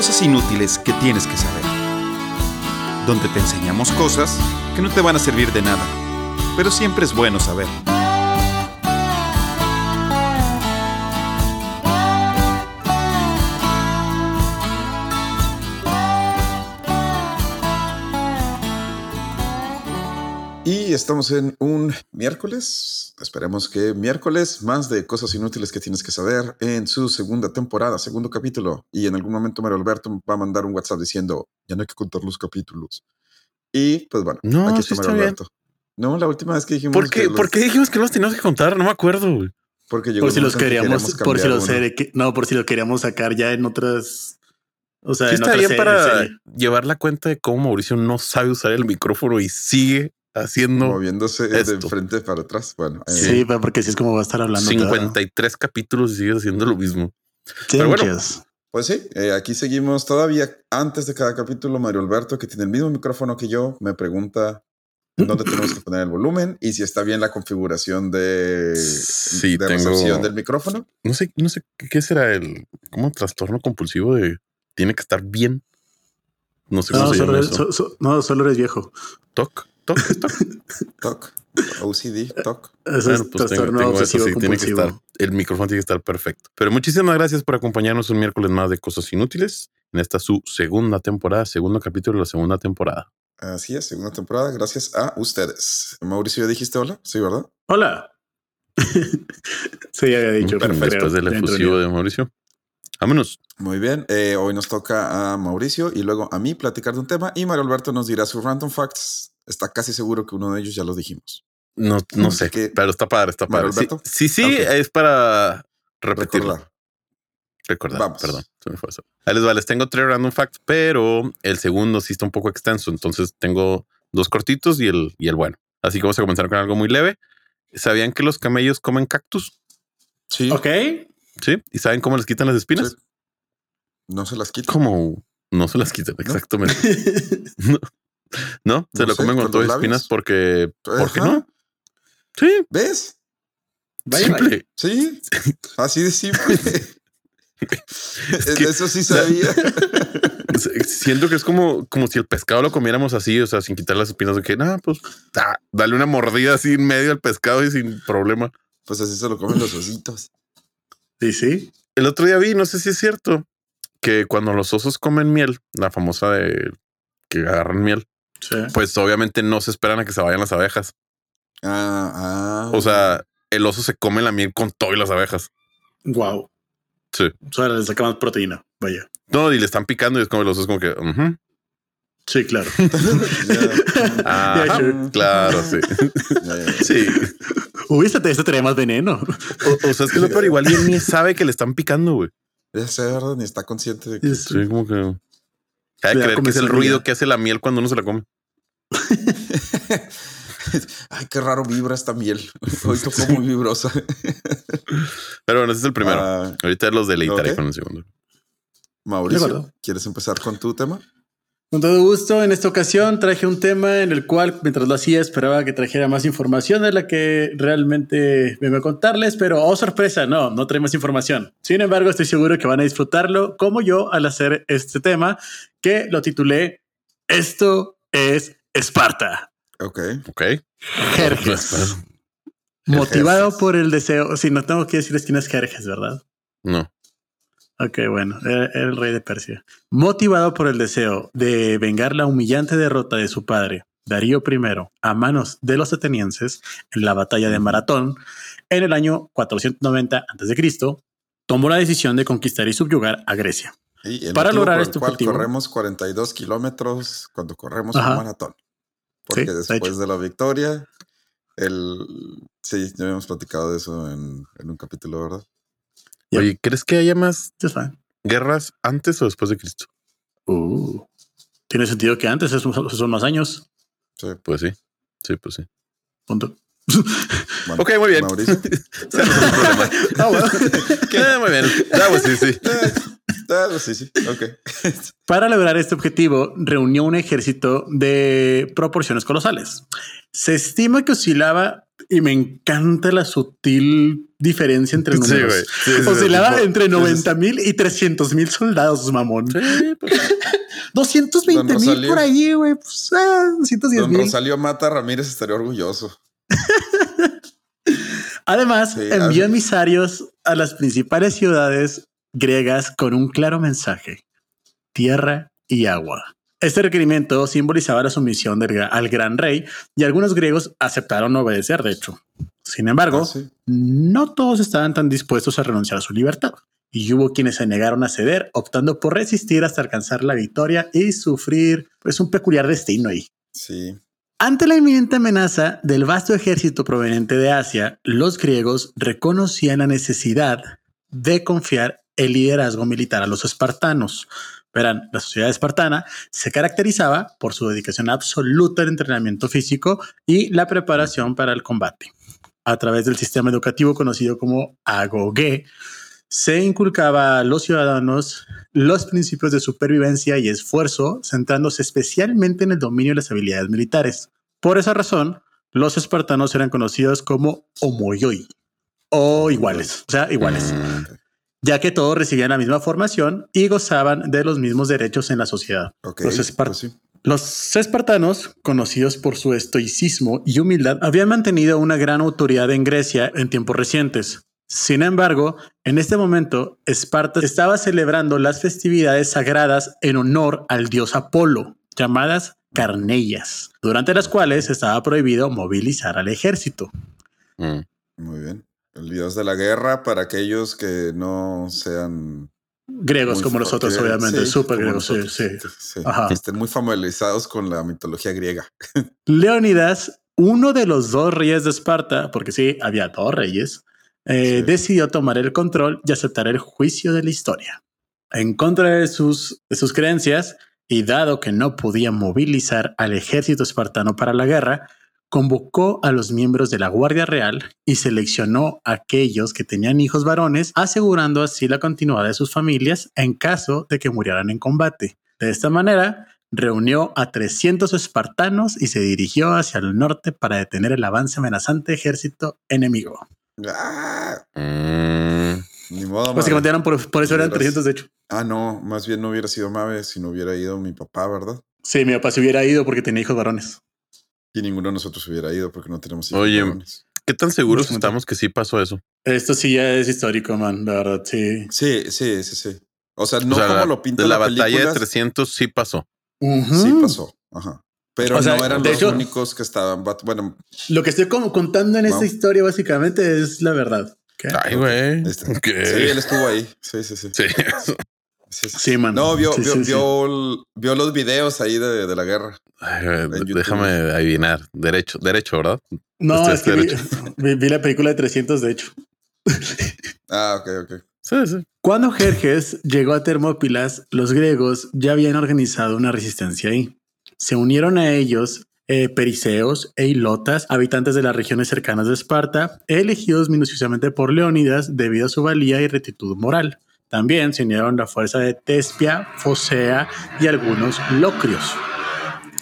Cosas inútiles que tienes que saber. Donde te enseñamos cosas que no te van a servir de nada, pero siempre es bueno saber. Y estamos en un miércoles, esperemos que miércoles, más de cosas inútiles que tienes que saber en su segunda temporada, segundo capítulo. Y en algún momento Mario Alberto va a mandar un WhatsApp diciendo, ya no hay que contar los capítulos. Y pues bueno, No, aquí sí está está Mario bien. Alberto. No, la última vez que dijimos ¿Por que qué, los- ¿Por qué dijimos que los teníamos que contar? No me acuerdo, güey. porque llegó Por si los en que queríamos, por si los que- no, por si lo queríamos sacar ya en otras. O sea, Sí está bien para serie. llevar la cuenta de cómo Mauricio no sabe usar el micrófono y sigue haciendo moviéndose de frente para atrás. Bueno, eh, Sí, pero porque así es como va a estar hablando. todo. 53 capítulos y sigue haciendo lo mismo. Pero bueno. Pues sí, eh, aquí seguimos todavía antes de cada capítulo. Mario Alberto, que tiene el mismo micrófono que yo, me pregunta dónde tenemos que poner el volumen y si está bien la configuración de, Sí, de tengo- recepción del micrófono. No sé, no sé qué- será el como trastorno compulsivo de tiene que estar bien. No sé cómo No, se solo llama eres, eso. so- so- no, solo eres viejo. Toc, toc, toc. Toc, OCD, toc. Bueno, es pues tengo, tengo eso, sí, tiene que estar, el micrófono tiene que estar perfecto. Pero muchísimas gracias por acompañarnos un miércoles más de Cosas Inútiles en esta su segunda temporada, segundo capítulo de la segunda temporada. Así es, segunda temporada, gracias a ustedes. Mauricio, ¿ya dijiste hola? Sí, ¿verdad? Hola. sí, ya había dicho. Pero creo, después del efusivo de Mauricio. Vámonos. Muy bien, eh, hoy nos toca a Mauricio y luego a mí platicar de un tema y Mario Alberto nos dirá sus random facts. Está casi seguro que uno de ellos ya los dijimos. No, no Así sé, que- pero está padre, está padre. Mario Sí, Alberto. sí, sí, es para repetirlo. Recordar. Recordar, Vamos. perdón. se me fue eso. Ahí les va, les tengo tres random facts, pero el segundo sí está un poco extenso. Entonces tengo dos cortitos y el, y el bueno. Así que vamos a comenzar con algo muy leve. ¿Sabían que los camellos comen cactus? Sí, Ok. Sí. ¿Y saben cómo les quitan las espinas? Sí. no se las quita. Como no se las quitan, exactamente. No, no, se No lo sé, comen con todas las espinas porque, ¿por qué Ajá. no? Sí, ¿Ves? Vaya, simple. Sí, así de simple. que- Eso sí sabía. Siento que es como, como si el pescado lo comiéramos así, o sea, sin quitar las espinas de que, nada, pues dale una mordida así en medio al pescado y sin problema. Pues así se lo comen los ositos. Sí, sí. El otro día vi, no sé si es cierto, que cuando los osos comen miel, la famosa de que agarran miel, Sí. pues obviamente no se esperan a que se vayan las abejas. Ah, ah. O sea, el oso se come la miel con todo y las abejas. Wow. Sí. O sea, le saca más proteína. Vaya. No, y le están picando y es como el oso es como que, ujú. Sí, claro. Yeah, sure. claro, sí. Sí. Uy, este, este traía más veneno. O, o sea, es que lo peor igual ni sabe que le están picando, güey. Ya sé, ¿verdad? Ni está consciente de que. Sí, como que. Hay que Le da creer que es el ruido que hace la miel cuando uno se la come. Ay, qué raro vibra esta miel. Hoy tocó muy vibrosa. Pero bueno, ese es el primero. Ah, Ahorita los deleitaré ok. con el segundo. Mauricio. ¿quieres empezar con tu tema? Con todo gusto, en esta ocasión traje un tema en el cual, mientras lo hacía, esperaba que trajera más información de la que realmente vengo a contarles, pero oh sorpresa, no, no trae más información. Sin embargo, estoy seguro que van a disfrutarlo como yo al hacer este tema, que lo titulé Esto es Esparta. Ok. Ok. Jerjes. Motivado por el deseo. Sí, no tengo que decirles quién es Jerjes, ¿verdad? No. Ok, bueno, era, era el rey de Persia. Motivado por el deseo de vengar la humillante derrota de su padre, Darío I, a manos de los atenienses en la batalla de Maratón en el año 490 a.C., tomó la decisión de conquistar y subyugar a Grecia. Y el Para lograr por el este cual objetivo- corremos 42 kilómetros cuando corremos Ajá. un maratón. Porque Sí, después de la victoria, el sí, ya habíamos platicado de eso en, en un capítulo, ¿verdad? Ya. Oye, ¿crees que haya más guerras antes o después de Cristo? Uh, tiene sentido que antes esos son, son más años. Sí. Pues sí. Sí, pues sí. Punto. Bueno, Ok, muy bien. Mauricio. Ah, bueno. Eh, muy bien. Ah, pues sí, sí. Ah, pues sí, sí. Ok. Para lograr este objetivo, reunió un ejército de proporciones colosales. Se estima que oscilaba y me encanta la sutil diferencia entre números. Sí, Oscilaba entre sí, sí, 90 mil y 300 mil soldados, mamón. Pues, 220 Don mil por ahí, güey. Pues, ah, 210 Don mil. Rosalío Mata Ramírez estaría orgulloso. Además, envió emisarios a las principales ciudades griegas con un claro mensaje: tierra y agua. Este requerimiento simbolizaba la sumisión del al gran rey y algunos griegos aceptaron obedecer, de hecho. Sin embargo, Ah, sí. no todos estaban tan dispuestos a renunciar a su libertad. Y hubo quienes se negaron a ceder, optando por resistir hasta alcanzar la victoria y sufrir pues un peculiar destino ahí. Sí. Ante la inminente amenaza del vasto ejército proveniente de Asia, los griegos reconocían la necesidad de confiar el liderazgo militar a los espartanos. Verán, la sociedad espartana se caracterizaba por su dedicación absoluta al entrenamiento físico y la preparación para el combate. A través del sistema educativo conocido como agoge, se inculcaba a los ciudadanos los principios de supervivencia y esfuerzo, centrándose especialmente en el dominio de las habilidades militares. Por esa razón, los espartanos eran conocidos como homoioi o iguales, o sea, iguales, mm, ya que todos recibían la misma formación y gozaban de los mismos derechos en la sociedad. Los espar- pues sí. Los espartanos, conocidos por su estoicismo y humildad, habían mantenido una gran autoridad en Grecia en tiempos recientes. Sin embargo, en este momento, Esparta estaba celebrando las festividades sagradas en honor al dios Apolo, llamadas carnellas, durante las cuales estaba prohibido movilizar al ejército. mm. Muy bien. El dios de la guerra para aquellos que no sean Griegos muy como nosotros, obviamente, sí, súper como griegos, sí, nosotros, sí. sí. Ajá. Estén muy familiarizados con la mitología griega. Leónidas, uno de los dos reyes de Esparta, porque sí, había dos reyes, eh, Sí. decidió tomar el control y aceptar el juicio de la historia. En contra de sus, de sus creencias, y dado que no podía movilizar al ejército espartano para la guerra, convocó a los miembros de la Guardia Real y seleccionó a aquellos que tenían hijos varones, asegurando así la continuidad de sus familias en caso de que murieran en combate. De esta manera, reunió a 300 espartanos y se dirigió hacia el norte para detener el avance amenazante ejército enemigo. Ah, Mm, ni modo. Básicamente Mave. eran por, por eso eran Verás. 300 de hecho. Ah, no, más bien no hubiera sido Mave si no hubiera ido mi papá, ¿verdad? Sí, mi papá se hubiera ido porque tenía hijos varones. Y ninguno de nosotros hubiera ido porque no tenemos hijos Oye, varones. ¿Qué tan seguros estamos que sí pasó eso? Esto sí ya es histórico, man, la verdad, sí. Sí, sí, sí, sí. O sea, no O sea, como la- lo pinta de la, la, batalla película. de 300 sí pasó. Sí pasó. Ajá. Pero O sea, no eran los hecho- únicos que estaban. Bueno, Lo que estoy como contando en esta historia básicamente es la verdad. ¿Qué? Ay, güey. este- sí, él estuvo ahí. Sí, sí, sí. Sí. Sí, sí. Sí, man. No, vio, Sí, vio, sí, vio, los videos ahí de, de la guerra. Ay, déjame adivinar. Derecho, derecho, ¿verdad? No, Este es que vi, derecho. vi- vi la película de 300, de hecho. Ah, ok, ok. Sí, sí. Cuando Jerjes llegó a Termópilas, los griegos ya habían organizado una resistencia ahí. Se unieron a ellos eh, periceos e ilotas, habitantes de las regiones cercanas de Esparta, elegidos minuciosamente por Leónidas debido a su valía y rectitud moral. También se unieron la fuerza de Tespia, Fosea y algunos locrios.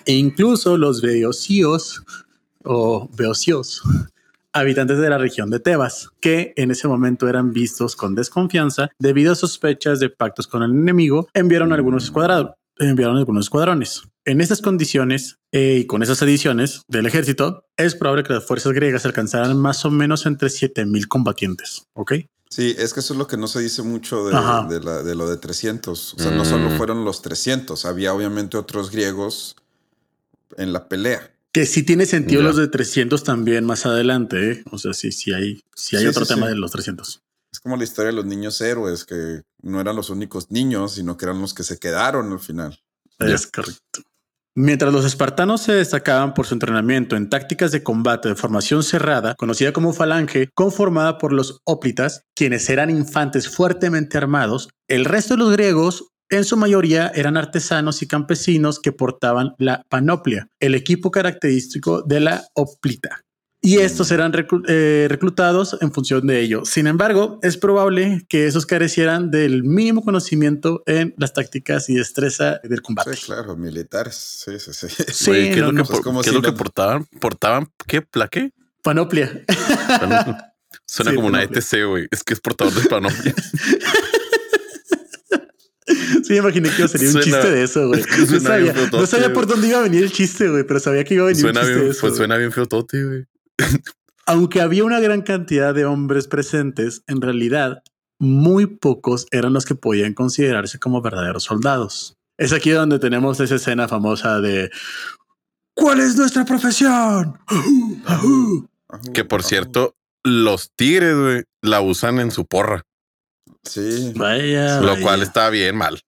E incluso los beocios o beocios, habitantes de la región de Tebas, que en ese momento eran vistos con desconfianza debido a sospechas de pactos con el enemigo, enviaron algunos escuadrados. Enviaron algunos escuadrones. En estas condiciones eh, y con esas ediciones del ejército, es probable que las fuerzas griegas alcanzaran más o menos entre 7000 combatientes. Ok. Sí, es que eso es lo que no se dice mucho de, Ajá. de la- de lo de 300. O sea, no solo Mm. fueron los 300, había obviamente otros griegos en la pelea. Que sí tiene sentido los de 300 también más adelante. ¿eh? O sea, sí, sí hay, sí hay Sí, otro sí, tema sí. de los 300. Es como la historia de los niños héroes, que no eran los únicos niños, sino que eran los que se quedaron al final. Es correcto. Mientras los espartanos se destacaban por su entrenamiento en tácticas de combate de formación cerrada, conocida como falange, conformada por los óplitas, quienes eran infantes fuertemente armados, el resto de los griegos, en su mayoría, eran artesanos y campesinos que portaban la panoplia, el equipo característico de la óplita. Y estos eran reclu- eh, reclutados en función de ello. Sin embargo, es probable que esos carecieran del mínimo conocimiento en las tácticas y destreza del combate. Sí, claro, militares. Sí, sí, sí. Sí, ¿qué es lo, que, por- como qué si es lo que no- portaban? ¿Portaban qué? ¿Plaque? Panoplia. Panoplia. Suena Sí, como una. ETC, güey. Es que es portador de Panoplia. Sí, imaginé que iba a salir un Suena- chiste de eso, güey. No suena sabía, no por dónde iba a venir el chiste, güey, pero sabía que iba a venir Suena un chiste bien, de eso. pues suena bien feotote, güey. Aunque había una gran cantidad de hombres presentes, en realidad muy pocos eran los que podían considerarse como verdaderos soldados. Es aquí donde tenemos esa escena famosa de ¿Cuál es nuestra profesión? Que por cierto, los tigres, güey, la usan en su porra, Sí. Vaya, lo vaya. cual está bien mal.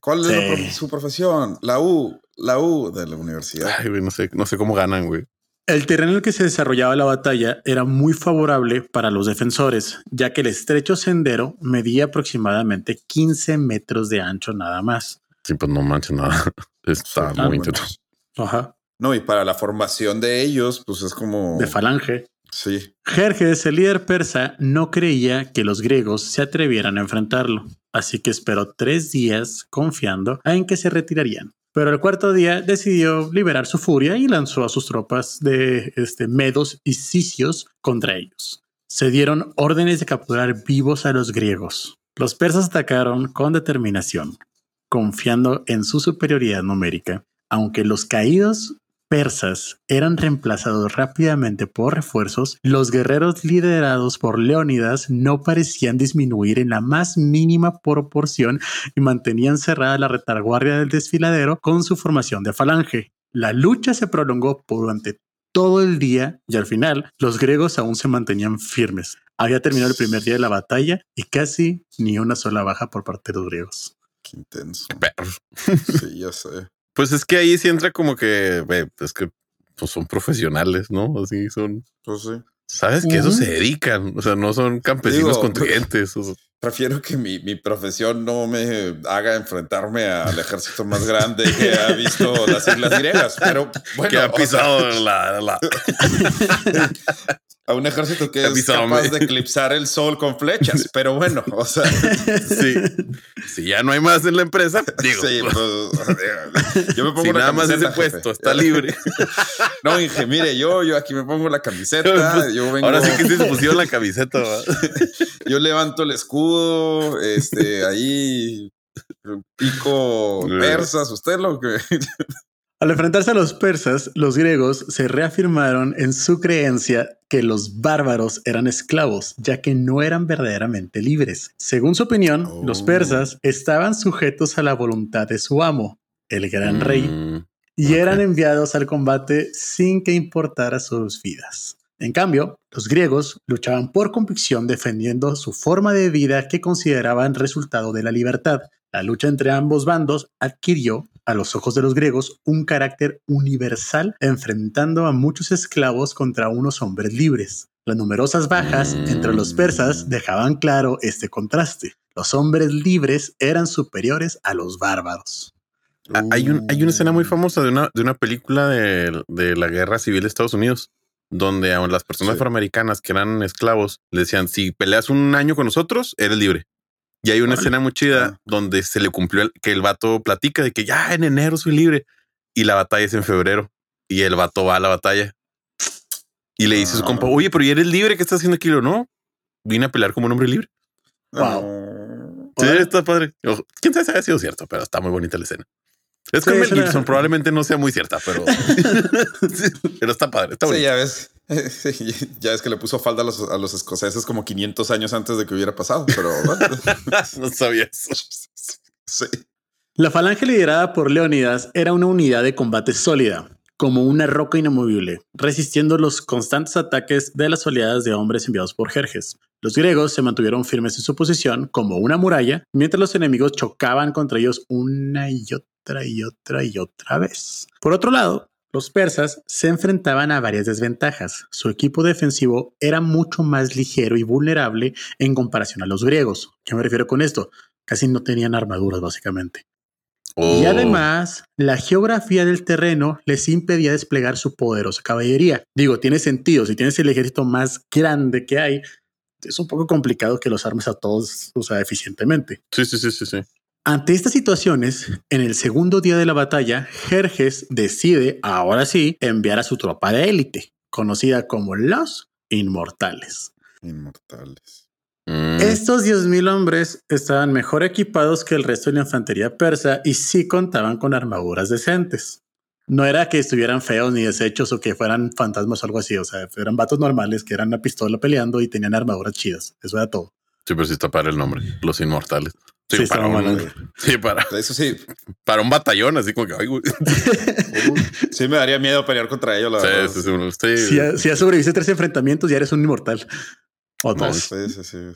¿Cuál es la Sí. prof- su profesión? La U, la U de la universidad. Ay, güey, no sé, no sé cómo ganan, güey. El terreno en el que se desarrollaba la batalla era muy favorable para los defensores, ya que el estrecho sendero medía aproximadamente 15 metros de ancho nada más. Sí, pues no manches nada. Está Sí, muy intenso. Ajá. No, y para la formación de ellos, pues es como. De falange. Sí. Jerjes, el líder persa, no creía que los griegos se atrevieran a enfrentarlo, así que esperó tres días confiando en que se retirarían. Pero el cuarto día decidió liberar su furia y lanzó a sus tropas de este, medos y sicios contra ellos. Se dieron órdenes de capturar vivos a los griegos. Los persas atacaron con determinación, confiando en su superioridad numérica, aunque los caídos persas eran reemplazados rápidamente por refuerzos, los guerreros liderados por Leónidas no parecían disminuir en la más mínima proporción y mantenían cerrada la retaguardia del desfiladero con su formación de falange. La lucha se prolongó durante todo el día y al final los griegos aún se mantenían firmes. Había terminado el primer día de la batalla y casi ni una sola baja por parte de los griegos. Qué intenso. Sí, ya sé. Pues es que ahí sí entra como que, es que pues son profesionales, ¿no? Así son. Pues sí. Sabes que eso Ujú. se dedican, o sea, no son campesinos Digo, contribuyentes. o sea, Prefiero que mi, mi profesión no me haga enfrentarme al ejército más grande que ha visto las islas griegas, pero bueno, que ha o sea, pisado la, la- a un ejército que es capaz de eclipsar el sol con flechas, pero bueno, o sea, sí. Si ya no hay más en la empresa, digo, sí, pues, yo me pongo si nada más ese puesto está libre. No, Inge, mire, yo, yo aquí me pongo la camiseta, Pues, yo vengo, Ahora sí que sí se pusieron la camiseta. ¿verdad? yo levanto el escudo, este, ahí pico persas, usted lo que Al enfrentarse a los persas, los griegos se reafirmaron en su creencia que los bárbaros eran esclavos, ya que no eran verdaderamente libres. Según su opinión, los Oh. persas estaban sujetos a la voluntad de su amo, el gran rey, Mm, y ok. eran enviados al combate sin que importara sus vidas. En cambio, los griegos luchaban por convicción defendiendo su forma de vida que consideraban resultado de la libertad. La lucha entre ambos bandos adquirió, a los ojos de los griegos, un carácter universal, enfrentando a muchos esclavos contra unos hombres libres. Las numerosas bajas entre los persas dejaban claro este contraste. Los hombres libres eran superiores a los bárbaros. Ah, Hay, un, hay una escena muy Uh. famosa de una, de una película de, de la guerra civil de Estados Unidos, donde a las personas Sí. afroamericanas que eran esclavos le decían: si peleas un año con nosotros, eres libre. Y hay una Órale. escena muy chida Ah. donde se le cumplió el- que el vato platica de que ya en enero soy libre y la batalla es en febrero y el vato va a la batalla y le dice a su Ah. compa: Oye, pero ¿y eres libre? ¿Qué estás haciendo aquí? Lo, no, vine a pelear como un hombre libre. Wow. Sí, Órale. está padre. Ojo, Quién sabe si haya sido cierto, pero está muy bonita la escena. Es Sí, con Mel Gibson, probablemente no sea muy cierta, pero, Sí, pero está padre. Está Sí, bonita. ya ves. Ya es que le puso falda a los, a los escoceses como 500 años antes de que hubiera pasado, pero bueno. no sabía eso. sí. La falange liderada por Leónidas era una unidad de combate sólida, como una roca inamovible, resistiendo los constantes ataques de las oleadas de hombres enviados por Jerjes. Los griegos se mantuvieron firmes en su posición como una muralla, mientras los enemigos chocaban contra ellos una y otra y otra y otra vez. Por otro lado, los persas se enfrentaban a varias desventajas. Su equipo defensivo era mucho más ligero y vulnerable en comparación a los griegos. ¿Qué me refiero con esto? Casi no tenían armaduras, básicamente. Y Oh, además, la geografía del terreno les impedía desplegar su poderosa caballería. Digo, tiene sentido, si tienes el ejército más grande que hay, es un poco complicado que los armes a todos, o sea, eficientemente. sí, sí, sí, sí, sí. Ante estas situaciones, en el segundo día de la batalla, Jerjes decide, ahora sí, enviar a su tropa de élite. conocida como los Inmortales. Inmortales. Mm, Estos 10.000 hombres estaban mejor equipados que el resto de la infantería persa y sí contaban con armaduras decentes. No era que estuvieran feos ni deshechos o que fueran fantasmas o algo así. O sea, eran vatos normales que eran una pistola peleando y tenían armaduras chidas. Eso era todo. Sí, pero sí está para el nombre, los inmortales. Sí, Sí, para, un, mal. sí, para, Eso sí, para un batallón, así como que, ay, güey. sí me daría miedo pelear contra ellos, la Sí, verdad. sí, sí, sí. Si ya, si ya sobreviviste tres enfrentamientos, ya eres un inmortal. O No, dos. Sí, sí, sí. O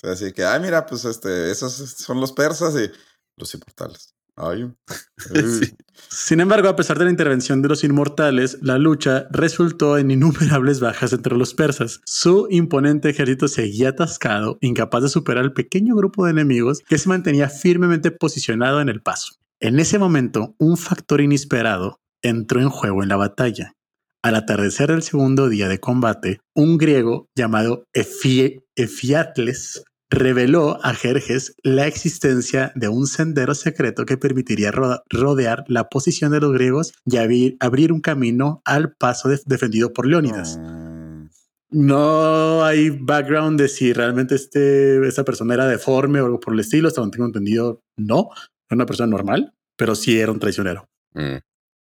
sea, así que, ay, mira, pues este, esos son los persas y los inmortales. Ay, Sí. Sin embargo, a pesar de la intervención de los inmortales, la lucha resultó en innumerables bajas entre los persas. Su imponente ejército seguía atascado, incapaz de superar el pequeño grupo de enemigos que se mantenía firmemente posicionado en el paso. En ese momento, un factor inesperado entró en juego en la batalla. Al atardecer del segundo día de combate, un griego llamado Efi- Efiatles reveló a Jerjes la existencia de un sendero secreto que permitiría rodear la posición de los griegos y abrir, abrir un camino al paso de- defendido por Leónidas. Mm, No hay background de si realmente este, esta persona era deforme o algo por el estilo. Hasta donde tengo entendido, no. Era una persona normal, pero sí era un traicionero. Mm,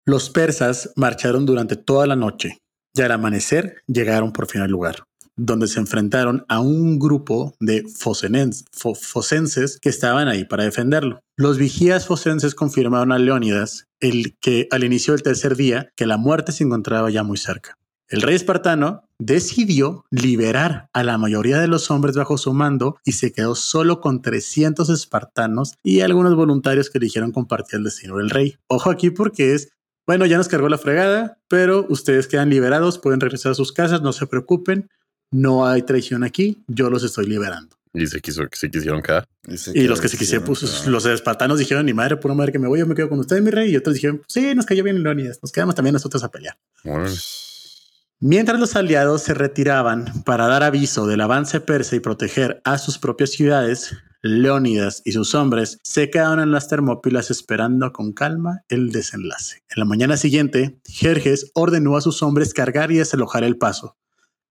Los persas marcharon durante toda la noche y al amanecer llegaron por fin al lugar, donde se enfrentaron a un grupo de fosenens- fo- focenses que estaban ahí para defenderlo. Los vigías focenses confirmaron a Leónidas el que al inicio del tercer día que la muerte se encontraba ya muy cerca. El rey espartano decidió liberar a la mayoría de los hombres bajo su mando y se quedó solo con 300 espartanos y algunos voluntarios que eligieron compartir el destino del rey. Ojo aquí porque es bueno, ya nos cargó la fregada, pero ustedes quedan liberados, pueden regresar a sus casas, no se preocupen, no hay traición aquí, yo los estoy liberando. Y se, quiso, se quisieron quedar. y, los que se quisieron, pues quedó- los espartanos dijeron, ni madre, pura madre que me voy, yo me quedo con ustedes, mi rey, y otros dijeron, sí, nos cayó bien Leonidas, nos quedamos también nosotros a pelear. Mientras los aliados se retiraban para dar aviso del avance persa y proteger a sus propias ciudades, Leónidas y sus hombres se quedaron en las Termópilas esperando con calma el desenlace. En la mañana siguiente, Jerjes ordenó a sus hombres cargar y desalojar el paso.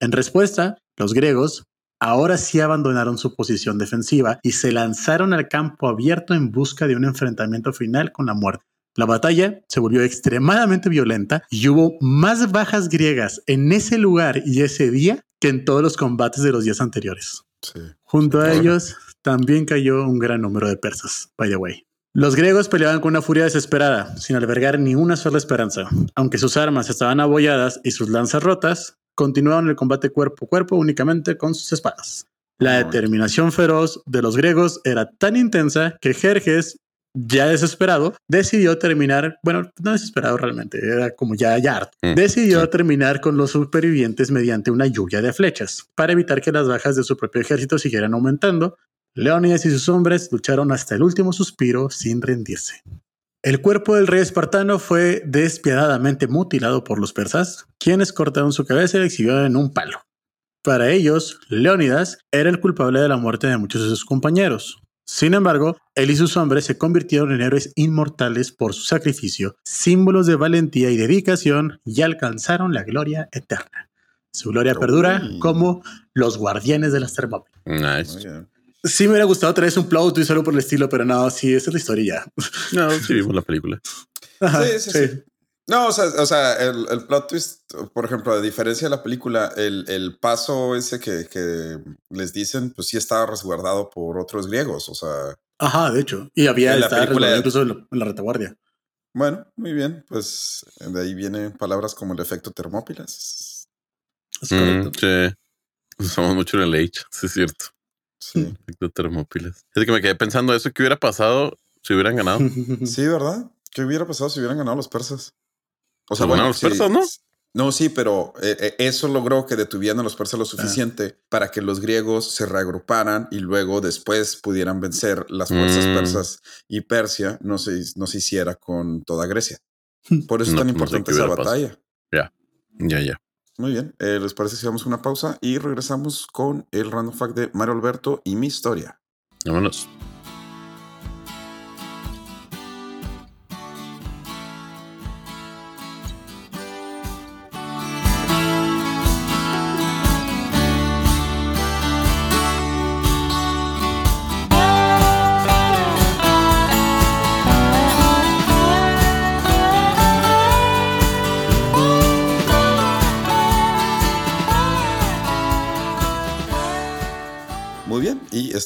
En respuesta, los griegos ahora sí abandonaron su posición defensiva y se lanzaron al campo abierto en busca de un enfrentamiento final con la muerte. La batalla se volvió extremadamente violenta y hubo más bajas griegas en ese lugar y ese día que en todos los combates de los días anteriores. Sí. Junto a ellos también cayó un gran número de persas, by the way. Los griegos peleaban con una furia desesperada, sin albergar ni una sola esperanza. Aunque sus armas estaban abolladas y sus lanzas rotas, continuaron el combate cuerpo a cuerpo únicamente con sus espadas. La determinación feroz de los griegos era tan intensa que Jerjes, ya desesperado, decidió terminar, bueno, no desesperado realmente, era como ya, ya harto, Mm, decidió sí. terminar con los supervivientes mediante una lluvia de flechas, para evitar que las bajas de su propio ejército siguieran aumentando. Leónidas y sus hombres lucharon hasta el último suspiro sin rendirse. El cuerpo del rey espartano fue despiadadamente mutilado por los persas, quienes cortaron su cabeza y la exhibieron en un palo. Para ellos, Leónidas era el culpable de la muerte de muchos de sus compañeros. Sin embargo, él y sus hombres se convirtieron en héroes inmortales por su sacrificio, símbolos de valentía y dedicación, y alcanzaron la gloria eterna. Su gloria perdura Uy. como los guardianes de las Termópilas. Nice. Sí me hubiera gustado traer un plot twist algo por el estilo, pero no, sí, esa es la historia ya. No, sí vimos la película. Ajá, Sí, sí, sí. No, o sea, o sea el, el plot twist, por ejemplo, a diferencia de la película, el, el paso ese que, que les dicen, pues sí estaba resguardado por otros griegos. O sea, Ajá, de hecho. Y había En la película- incluso en la, en la retaguardia. bueno, muy bien. Pues de ahí vienen palabras como el efecto Termópilas. Es Mm, correcto. sí. Usamos mucho en el H, sí es cierto. Sí, Efecto termópilas. Es que me quedé pensando eso, ¿qué hubiera pasado si hubieran ganado? sí, ¿verdad? ¿Qué hubiera pasado si hubieran ganado los persas? O Pues ganaron los sí, persas, ¿no? No, sí, pero eh, eh, eso logró que detuvieran a los persas lo suficiente para que los griegos se reagruparan y luego después pudieran vencer las fuerzas Mm. persas y Persia no se, no se hiciera con toda Grecia. Por eso es tan no sé importante esa batalla. Ya, ya. Muy bien, eh, ¿les parece si vamos a una pausa y regresamos con el random fact de Mario Alberto y mi historia? Vámonos.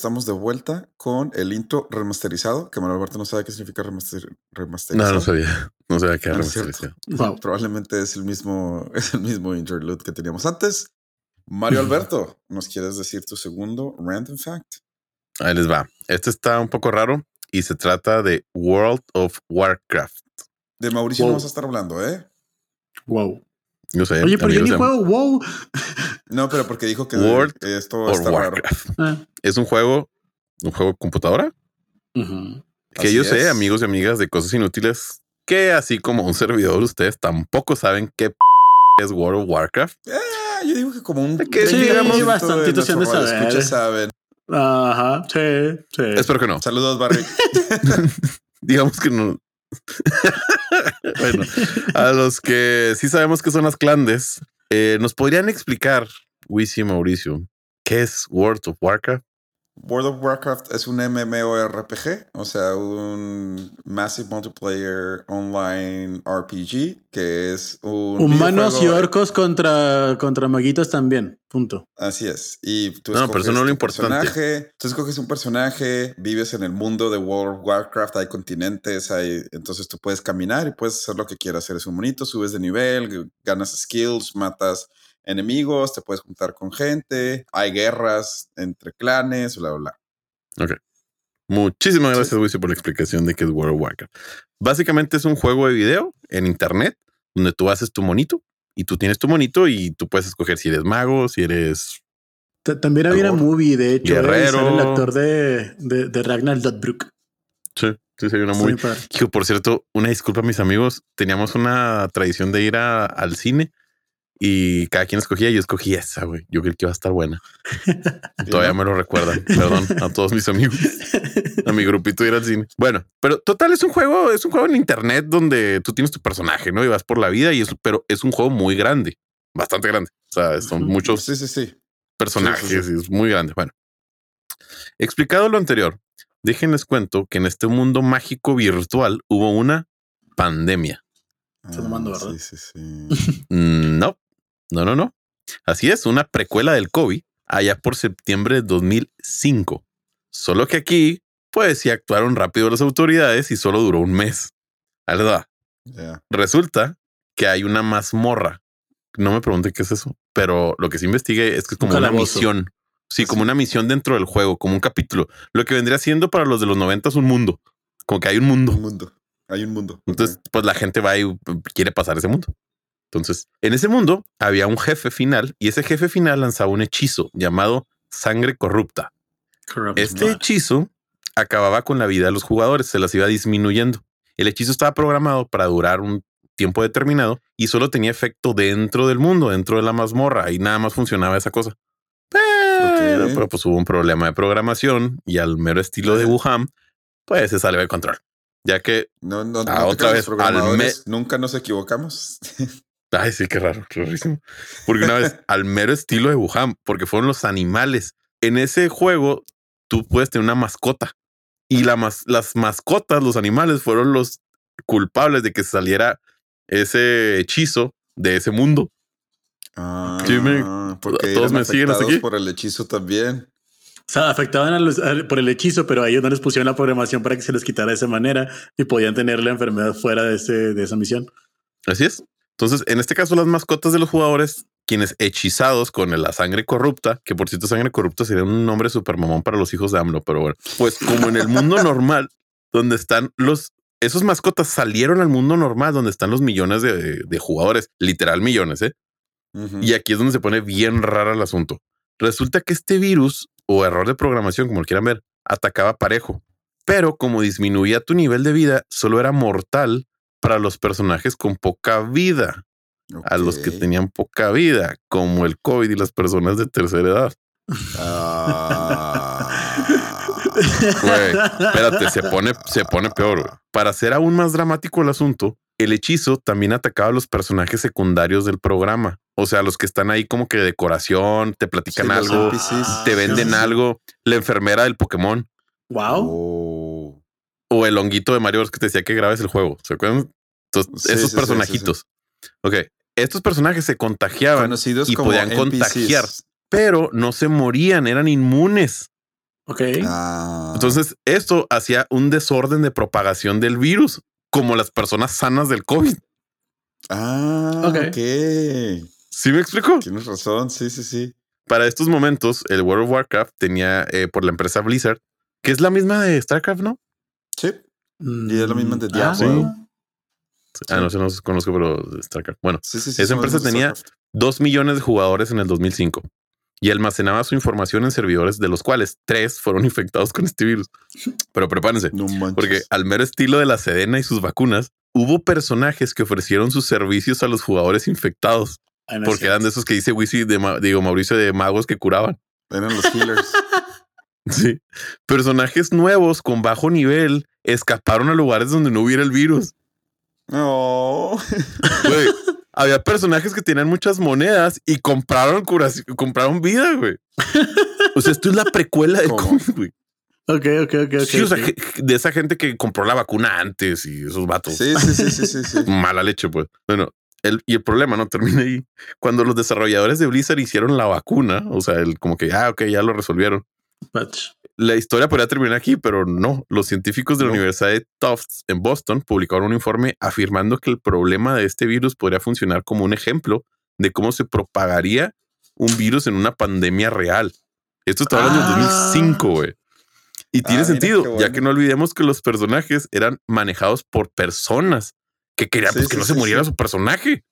Estamos de vuelta con el intro remasterizado, que Manuel Alberto no sabe qué significa remaster, No, remasterizado. no sabía. No sabía que era No cierto. remasterizado. Wow. Probablemente es el mismo, es el mismo interlude que teníamos antes. Mario Alberto, ¿nos quieres decir tu segundo random fact? Ahí les va. Este está un poco raro y se trata de World of Warcraft. De Mauricio Wow. no vas a estar hablando, ¿eh? Wow. Yo sé. Oye, pero yo ni juego. Wow. No, pero porque dijo que World esto Or está raro. Warcraft. Ah. Es un juego, un juego de computadora que Así yo sé, es. amigos y amigas de cosas inútiles, que así como un servidor, ustedes tampoco saben qué p es World of Warcraft. Ah, yo digo que como un Que sí, 30% bastantitos se han de saber. saben. Ajá. Sí, sí. Espero que no. Saludos, Barry. Digamos que no. bueno, a los que sí sabemos que son las clandes, eh, ¿nos podrían explicar, Wisi y Mauricio, qué es World of Warcraft? World of Warcraft es un MMORPG, o sea, un Massive Multiplayer Online RPG, que es un... Humanos y orcos contra, contra maguitos también. Punto. Así es. Y tú No, pero eso no es lo tu importante. personaje, tú escoges un personaje, vives en el mundo de World of Warcraft, hay continentes, hay, entonces tú puedes caminar y puedes hacer lo que quieras. Eres un monito, subes de nivel, ganas skills, matas enemigos, te puedes juntar con gente, hay guerras entre clanes, bla, bla, bla. Muchísimas Sí. gracias, Wisi, por la explicación de qué es World of Warcraft. Básicamente es un juego de video en internet donde tú haces tu monito y tú tienes tu monito y tú puedes escoger si eres mago, si eres Ta- También había una movie, de hecho. Guerrero. Sale el actor de, de, de Ragnar Lodbrok. Sí, sí, sería una padre. Hijo, por cierto, una disculpa, mis amigos. Teníamos una tradición de ir a- al cine y cada quien escogía. Yo escogí esa, güey. Yo creí que iba a estar buena. Todavía me lo recuerdan. Perdón a todos mis amigos, a mi grupito de ir al cine. Bueno, pero total es un juego, es un juego en internet donde tú tienes tu personaje, ¿no? Y vas por la vida y es, pero es un juego muy grande, bastante grande. O sea, son muchos Sí, sí, sí. personajes Sí, es muy grande. Bueno, explicado lo anterior, déjenles cuento que en este mundo mágico virtual hubo una pandemia. Estás mamando, Ah, ¿verdad? Sí, sí, sí. Mm, No, no, no, no. Así es, una precuela del COVID allá por septiembre de 2005. Solo que aquí, pues sí actuaron rápido las autoridades y solo duró un mes. Ya. Resulta que hay una mazmorra. No me pregunte qué es eso, pero lo que sí investigué es que es Un como una misión. Sí, como una misión dentro del juego, como un capítulo. Lo que vendría siendo para los de los 90 es un mundo. Como que hay un mundo. Un mundo. Hay un mundo. Entonces, pues la gente va y quiere pasar ese mundo. Entonces, en ese mundo había un jefe final y ese jefe final lanzaba un hechizo llamado sangre corrupta. Corrupt Este Blood. hechizo acababa con la vida de los jugadores, se las iba disminuyendo. El hechizo estaba programado para durar un tiempo determinado y solo tenía efecto dentro del mundo, dentro de la mazmorra y nada más funcionaba esa cosa. Pero, Ok. pero, pues hubo un problema de programación y al mero estilo de. Wuhan, pues se salió de control. Ya que, No, no, Ah, no otra vez, al programadores Nunca nos equivocamos. ay, sí, qué raro, qué rarísimo. Porque una vez al mero estilo de Wuhan, porque fueron los animales. En ese juego, tú puedes tener una mascota y la mas- las mascotas, los animales, fueron los culpables de que saliera ese hechizo de ese mundo. Ah, Sí, me- porque todos me siguen hasta aquí. por el hechizo también. O sea, afectaban a los- a- por el hechizo, pero a ellos no les pusieron la programación para que se les quitara de esa manera y podían tener la enfermedad fuera de, ese, de esa misión. Así es. Entonces, en este caso, las mascotas de los jugadores, quienes hechizados con la sangre corrupta, que por cierto, sangre corrupta sería un nombre super mamón para los hijos de AMLO, pero bueno, pues como en el mundo normal, donde están los, esos mascotas salieron al mundo normal, donde están los millones de, de jugadores, literal millones, ¿eh? Y aquí es donde se pone bien raro el asunto. Resulta que este virus o error de programación, como lo quieran ver, atacaba parejo, pero como disminuía tu nivel de vida, solo era mortal para los personajes con poca vida a los que tenían poca vida, como el COVID y las personas de tercera edad. Ah. Güey, espérate, se pone, se pone peor. güey. Para hacer aún más dramático el asunto, el hechizo también atacaba a los personajes secundarios del programa. O sea, los que están ahí como que de decoración, te platican Sí, algo, NPCs. te venden Sí, sí, sí. algo, la enfermera del Pokémon Wow. Oh. O el honguito de Mario Bros que te decía que grabes el juego. ¿Se acuerdan? Entonces, Sí, esos sí, sí, personajitos. Ok, estos personajes se contagiaban Conocidos y como podían NPCs. contagiar. pero no se morían, eran inmunes. Ok. Ah, Entonces, esto hacía un desorden de propagación del virus, como las personas sanas del COVID. Ah, Ok. ok. ¿Sí me explico? Tienes razón. Sí, sí, sí. Para estos momentos, el World of Warcraft tenía eh, por la empresa Blizzard, que es la misma de StarCraft, ¿no? Sí. Y es lo mismo de Mm, Diablo. Ah, no sé, no conozco, pero StarCraft. Bueno, Sí. Esa empresa tenía- StarCraft. dos millones de jugadores en el 2005 y almacenaba su información en servidores, de los cuales tres fueron infectados con este virus. Pero prepárense, No porque al mero estilo de la Sedena y sus vacunas, hubo personajes que ofrecieron sus servicios a los jugadores infectados, Ah, no porque eran de esos que dice Wisi, de digo Mauricio, de magos que curaban. Eran los healers. Sí. Personajes nuevos con bajo nivel escaparon a lugares donde no hubiera el virus. No. Güey, había personajes que tenían muchas monedas y compraron curación, compraron vida, güey. O sea, esto es la precuela del. COVID, güey. Ok, ok, ok, ok. Sí, o sea, de esa gente que compró la vacuna antes y esos vatos. Sí, sí, sí, sí, sí, sí. Mala leche, pues. Bueno, el, y el problema no termina ahí. Cuando los desarrolladores de Blizzard hicieron la vacuna, o sea, el, como que, ah, ok, ya lo resolvieron. Patch. La historia podría terminar aquí, pero no. Los científicos de la No. Universidad de Tufts en Boston publicaron un informe afirmando que el problema de este virus podría funcionar como un ejemplo de cómo se propagaría un virus en una pandemia real. Esto está hablando Ah. del 2005, güey. Y tiene Ah, sentido, ya que no olvidemos que los personajes eran manejados por personas que querían Sí, pues, que sí, no se muriera sí. su personaje.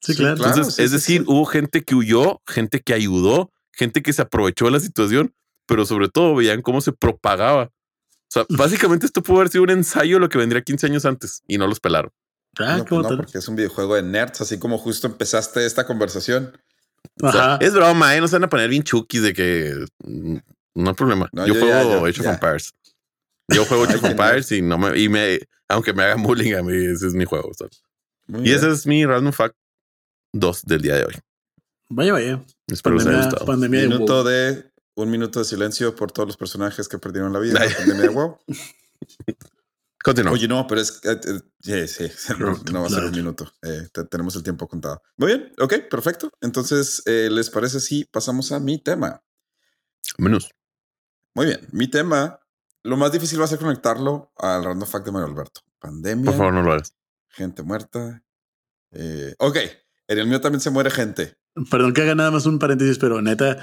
Sí, claro. claro. Entonces, sí, es sí, decir, sí. hubo gente que huyó, gente que ayudó, gente que se aprovechó de la situación, pero sobre todo veían cómo se propagaba. O sea, básicamente esto pudo haber sido un ensayo de lo que vendría 15 años antes y no los pelaron. Ah, no, pues no, porque es un videojuego de nerds, así como justo empezaste esta conversación. O sea, es broma, ¿eh? no se van a poner bien chukis de que mm, no hay problema. No, yo, yo juego ya, yo- Age of ya. Empires. Yo juego Age of Empires y no me, y me, aunque me hagan bullying a mí, ese es mi juego. Y bien. ese es mi Random Fact 2 del día de hoy. Vaya, vaya. Espero les haya Pandemia, gustado. pandemia minuto de un minuto de silencio por todos los personajes que perdieron la vida en Ay. la pandemia de WoW. Continúa. Oye, no, pero es eh, eh, sí, sí, no, no va a ser un minuto. Eh, te- tenemos el tiempo contado. Muy bien, ok, perfecto. Entonces, eh, ¿les parece si pasamos a mi tema? Menos. Muy bien, mi tema, lo más difícil va a ser conectarlo al random fact de Mario Alberto. Pandemia, Por favor, no lo hagas. gente muerta. Eh, ok, en el mío también se muere gente. Perdón que haga nada más un paréntesis, pero neta,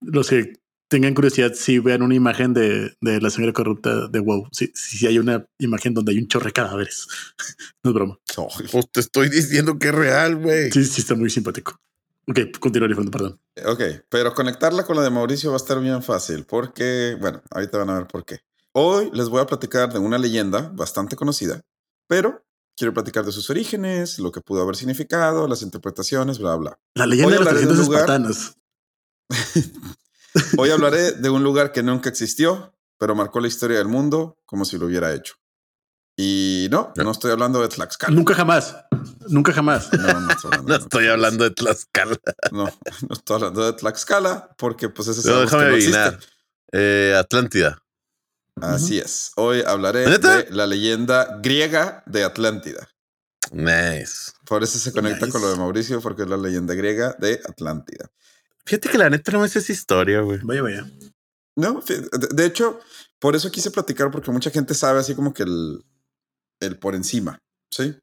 los que tengan curiosidad, si vean una imagen de, de la sangre corrupta de WoW, si, si hay una imagen donde hay un chorro de cadáveres. no es broma. Ay, Pues te estoy diciendo que es real, güey. Sí, sí, está muy simpático. Ok, continúa, perdón. Ok, pero conectarla con la de Mauricio va a estar bien fácil porque, bueno, ahorita van a ver por qué. Hoy les voy a platicar de una leyenda bastante conocida, pero quiero platicar de sus orígenes, lo que pudo haber significado, las interpretaciones, bla, bla. La leyenda de Hoy un 300 lugar- espartanos. Hoy hablaré de un lugar que nunca existió, pero marcó la historia del mundo como si lo hubiera hecho. Y no, no estoy hablando de Tlaxcala. Nunca jamás. Nunca jamás. No, no estoy hablando, No estoy hablando de Tlaxcala. No, no estoy hablando de Tlaxcala porque pues ese No, sabemos que déjame no existe. Eh, Atlántida. Así es. Hoy hablaré ¿Neta? de la leyenda griega de Atlántida. Nice. Por eso se conecta Nice. con lo de Mauricio, porque es la leyenda griega de Atlántida. Fíjate que la neta no me sé esa historia, güey. Vaya, vaya. No, de, hecho, por eso quise platicar, porque mucha gente sabe así como que el, el por encima, ¿sí?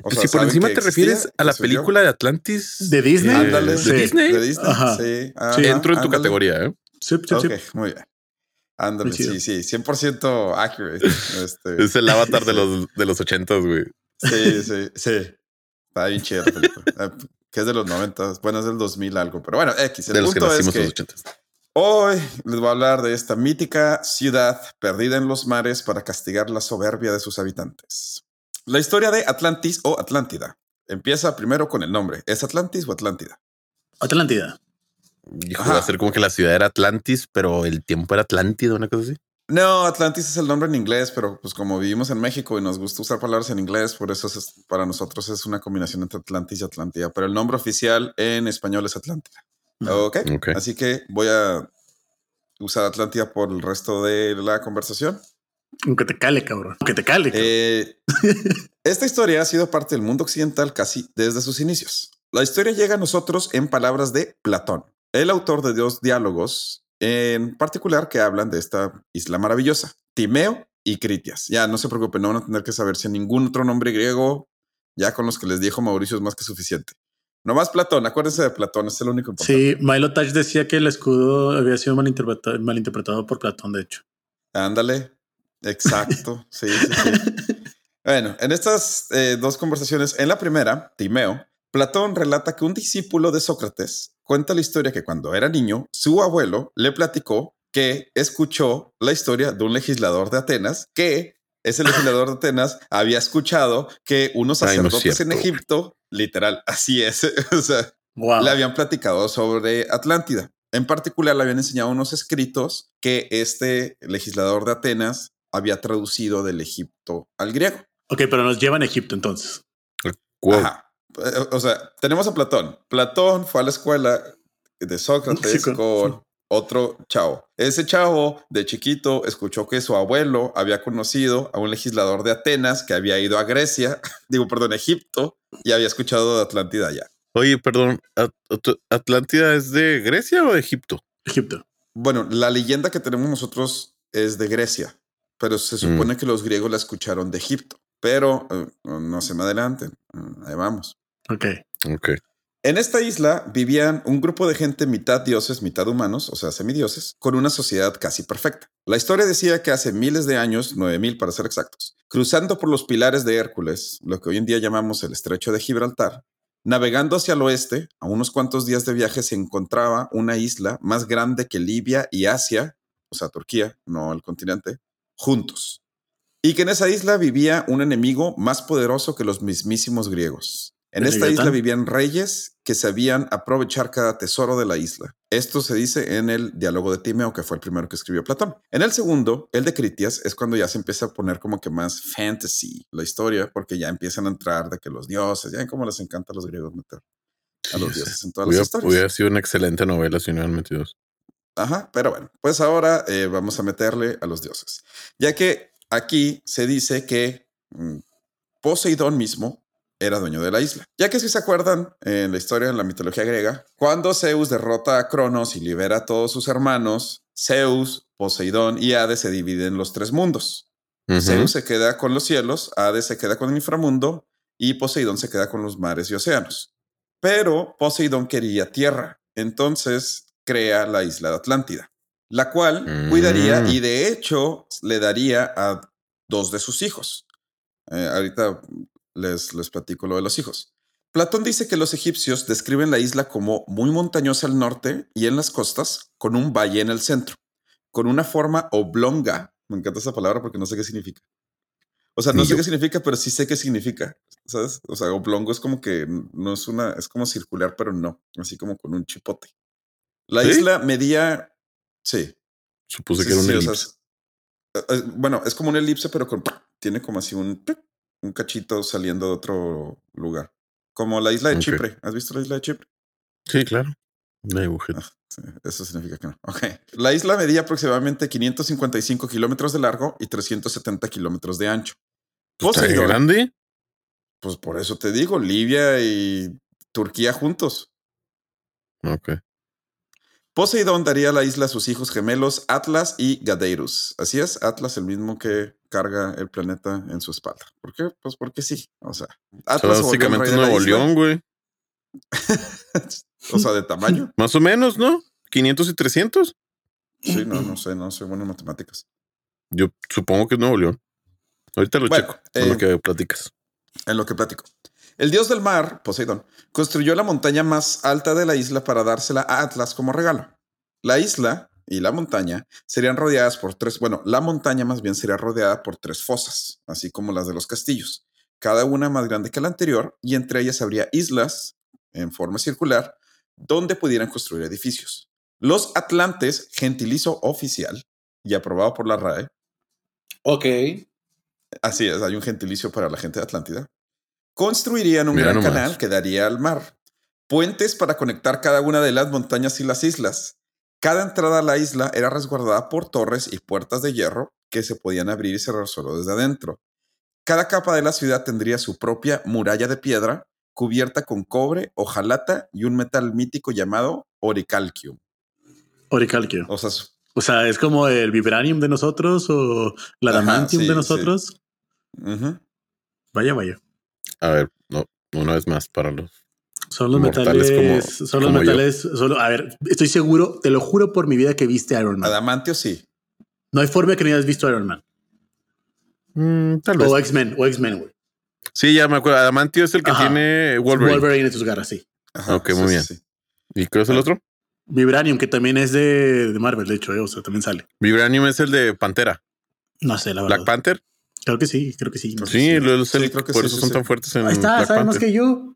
O Pues sea, si por encima te existía, refieres a la película de Atlantis. ¿De Disney? eh, Ándale. ¿De. Disney? De Disney, Ajá. sí. Sí. Entro en tu ándale. categoría, ¿eh? Sí, sí, sí. Ok, muy bien. Ándale, sí, sí, 100% accurate. Este, Es el avatar de los, de los ochentas, güey. Sí, sí, sí. Está bien chida la película. Eh, que es de los 90, bueno, es del 2000 algo, pero bueno, X. El De los que es nacimos en que los ochentas. hoy les voy a hablar de esta mítica ciudad perdida en los mares para castigar la soberbia de sus habitantes. La historia de Atlantis o Atlántida empieza primero con el nombre. ¿Es Atlantis o Atlántida? Atlántida. Hijo, va a ser como que la ciudad era Atlantis, pero el tiempo era Atlántida, una cosa así. No, Atlantis es el nombre en inglés, pero pues como vivimos en México y nos gusta usar palabras en inglés, por eso es- para nosotros es una combinación entre Atlantis y Atlántida, pero el nombre oficial en español es Atlántida. Ok, Ok. así que voy a usar Atlántida por el resto de la conversación. Aunque te cale, cabrón. Aunque te cale. cabrón. Eh, esta historia ha sido parte del mundo occidental casi desde sus inicios. La historia llega a nosotros en palabras de Platón, el autor de dos diálogos en particular que hablan de esta isla maravillosa, Timeo y Critias. Ya no se preocupen, no van a tener que saber si ningún otro nombre griego, ya con los que les dijo Mauricio es más que suficiente. No más Platón, acuérdense de Platón, es el único importante. Sí, Milo Touch decía que el escudo había sido malinterpretado, malinterpretado por Platón, de hecho. Ándale, exacto, sí, sí, sí. Bueno, en estas eh, dos conversaciones, en la primera, Timeo, Platón relata que un discípulo de Sócrates cuenta la historia que cuando era niño, su abuelo le platicó que escuchó la historia de un legislador de Atenas que ese legislador de Atenas había escuchado que unos sacerdotes en Egipto, literal, así es, o sea, le habían platicado sobre Atlántida. En particular, le habían enseñado unos escritos que este legislador de Atenas había traducido del Egipto al griego. Ok, pero nos llevan a Egipto entonces. O sea, tenemos a Platón. Platón fue a la escuela de Sócrates con, otro chavo. Ese chavo de chiquito escuchó que su abuelo había conocido a un legislador de Atenas que había ido a Grecia, digo, perdón, Egipto, y había escuchado de Atlántida allá. Oye, perdón, ¿Atlántida es de Grecia o de Egipto? Egipto. Bueno, la leyenda que tenemos nosotros es de Grecia, pero se mm. supone que los griegos la escucharon de Egipto. Pero eh, no se me adelanten. Mm, ahí vamos. Ok. Ok. En esta isla vivían un grupo de gente mitad dioses, mitad humanos, o sea, semidioses, con una sociedad casi perfecta. La historia decía que hace miles de años, 9000 para ser exactos, cruzando por los pilares de Hércules, lo que hoy en día llamamos el estrecho de Gibraltar, navegando hacia el oeste, a unos cuantos días de viaje se encontraba una isla más grande que Libia y Asia, o sea, Turquía, no el continente, juntos y que en esa isla vivía un enemigo más poderoso que los mismísimos griegos. En esta isla vivían reyes que sabían aprovechar cada tesoro de la isla. Esto se dice en el diálogo de Timeo, que fue el primero que escribió Platón. En el segundo, el de Critias, es cuando ya se empieza a poner como que más fantasy la historia, porque ya empiezan a entrar de que los dioses, ya ven cómo les encanta a los griegos meter a los dioses en todas las historias. Hubiera sido una excelente novela si no hubieran metido. Ajá, pero bueno, pues ahora eh, vamos a meterle a los dioses. Ya que aquí se dice que mm, Poseidón mismo era dueño de la isla. Ya que si se acuerdan en la historia, en la mitología griega, cuando Zeus derrota a Cronos y libera a todos sus hermanos, Zeus, Poseidón y Hades se dividen en los tres mundos. Zeus se queda con los cielos, Hades se queda con el inframundo y Poseidón se queda con los mares y océanos. Pero Poseidón quería tierra, entonces crea la isla de Atlántida la cual cuidaría mm. y de hecho le daría a dos de sus hijos. Eh, ahorita les, les platico lo de los hijos. Platón dice que los egipcios describen la isla como muy montañosa al norte y en las costas, con un valle en el centro, con una forma oblonga. Me encanta esa palabra porque no sé qué significa. O sea, no sé qué significa, pero sí sé qué significa. ¿Sabes? O sea, oblongo es como que no es una, es como circular, pero no, así como con un chipote. La isla medía Sí. Supuse que era un elipse. Eh, eh, bueno, es como un elipse, pero con, tiene como así un, un cachito saliendo de otro lugar. Como la isla de Chipre. ¿Has visto la isla de Chipre? Sí, claro. Ah, eso significa que no. Ok. La isla medía aproximadamente 555 kilómetros de largo y 370 kilómetros de ancho. ¿Está grande? Pues por eso te digo, Libia y Turquía juntos. Ok. Poseidón daría a la isla a sus hijos gemelos Atlas y Gadeirus. Así es, Atlas el mismo que carga el planeta en su espalda. ¿Por qué? Pues porque sí. O sea, Atlas básicamente Nuevo León, güey. o sea, de tamaño. Más o menos, ¿no? 500 y 300. Sí, no, no sé, no sé buenas matemáticas. Yo supongo que es Nuevo León. Ahorita lo checo en lo eh, que platicas. En lo que platico. El dios del mar, Poseidón, construyó la montaña más alta de la isla para dársela a Atlas como regalo. La isla y la montaña serían rodeadas por tres, bueno, la montaña más bien sería rodeada por tres fosas, así como las de los castillos, cada una más grande que la anterior, y entre ellas habría islas en forma circular donde pudieran construir edificios. Los Atlantes, gentilizo oficial y aprobado por la RAE. Ok. Así es, hay un gentilicio para la gente de Atlántida. Construirían un gran canal que daría al mar, puentes para conectar cada una de las montañas y las islas. Cada entrada a la isla era resguardada por torres y puertas de hierro que se podían abrir y cerrar solo desde adentro. Cada capa de la ciudad tendría su propia muralla de piedra cubierta con cobre, hojalata y un metal mítico llamado oricalcium. Oricalquio. O sea, O sea, es como el vibranium de nosotros o la adamantium sí, de nosotros. Vaya, vaya. A ver, no, una vez más para los. Son los Mortales metales. como- son los yo. metales. Solo, a ver, estoy seguro, te lo juro por mi vida que viste Iron Man. Adamantio sí. No hay forma que no hayas visto Iron Man. Mm, tal vez. O X-Men, o X-Men, güey. Sí, ya me acuerdo. Adamantio es el que Ajá. tiene Wolverine. Wolverine en sus garras, sí. Ajá, Ok, muy bien. ¿Y cuál es el otro? Vibranium, que también es de, de Marvel, de hecho, eh, o sea, también sale. Vibranium es el de Pantera. No sé, la verdad. Black Panther. Creo que sí, creo que sí. Que Sí, sí. lo- es el- Sí, creo que por sí, eso sí, son sí. tan fuertes en Ahí está, Black sabe más que yo.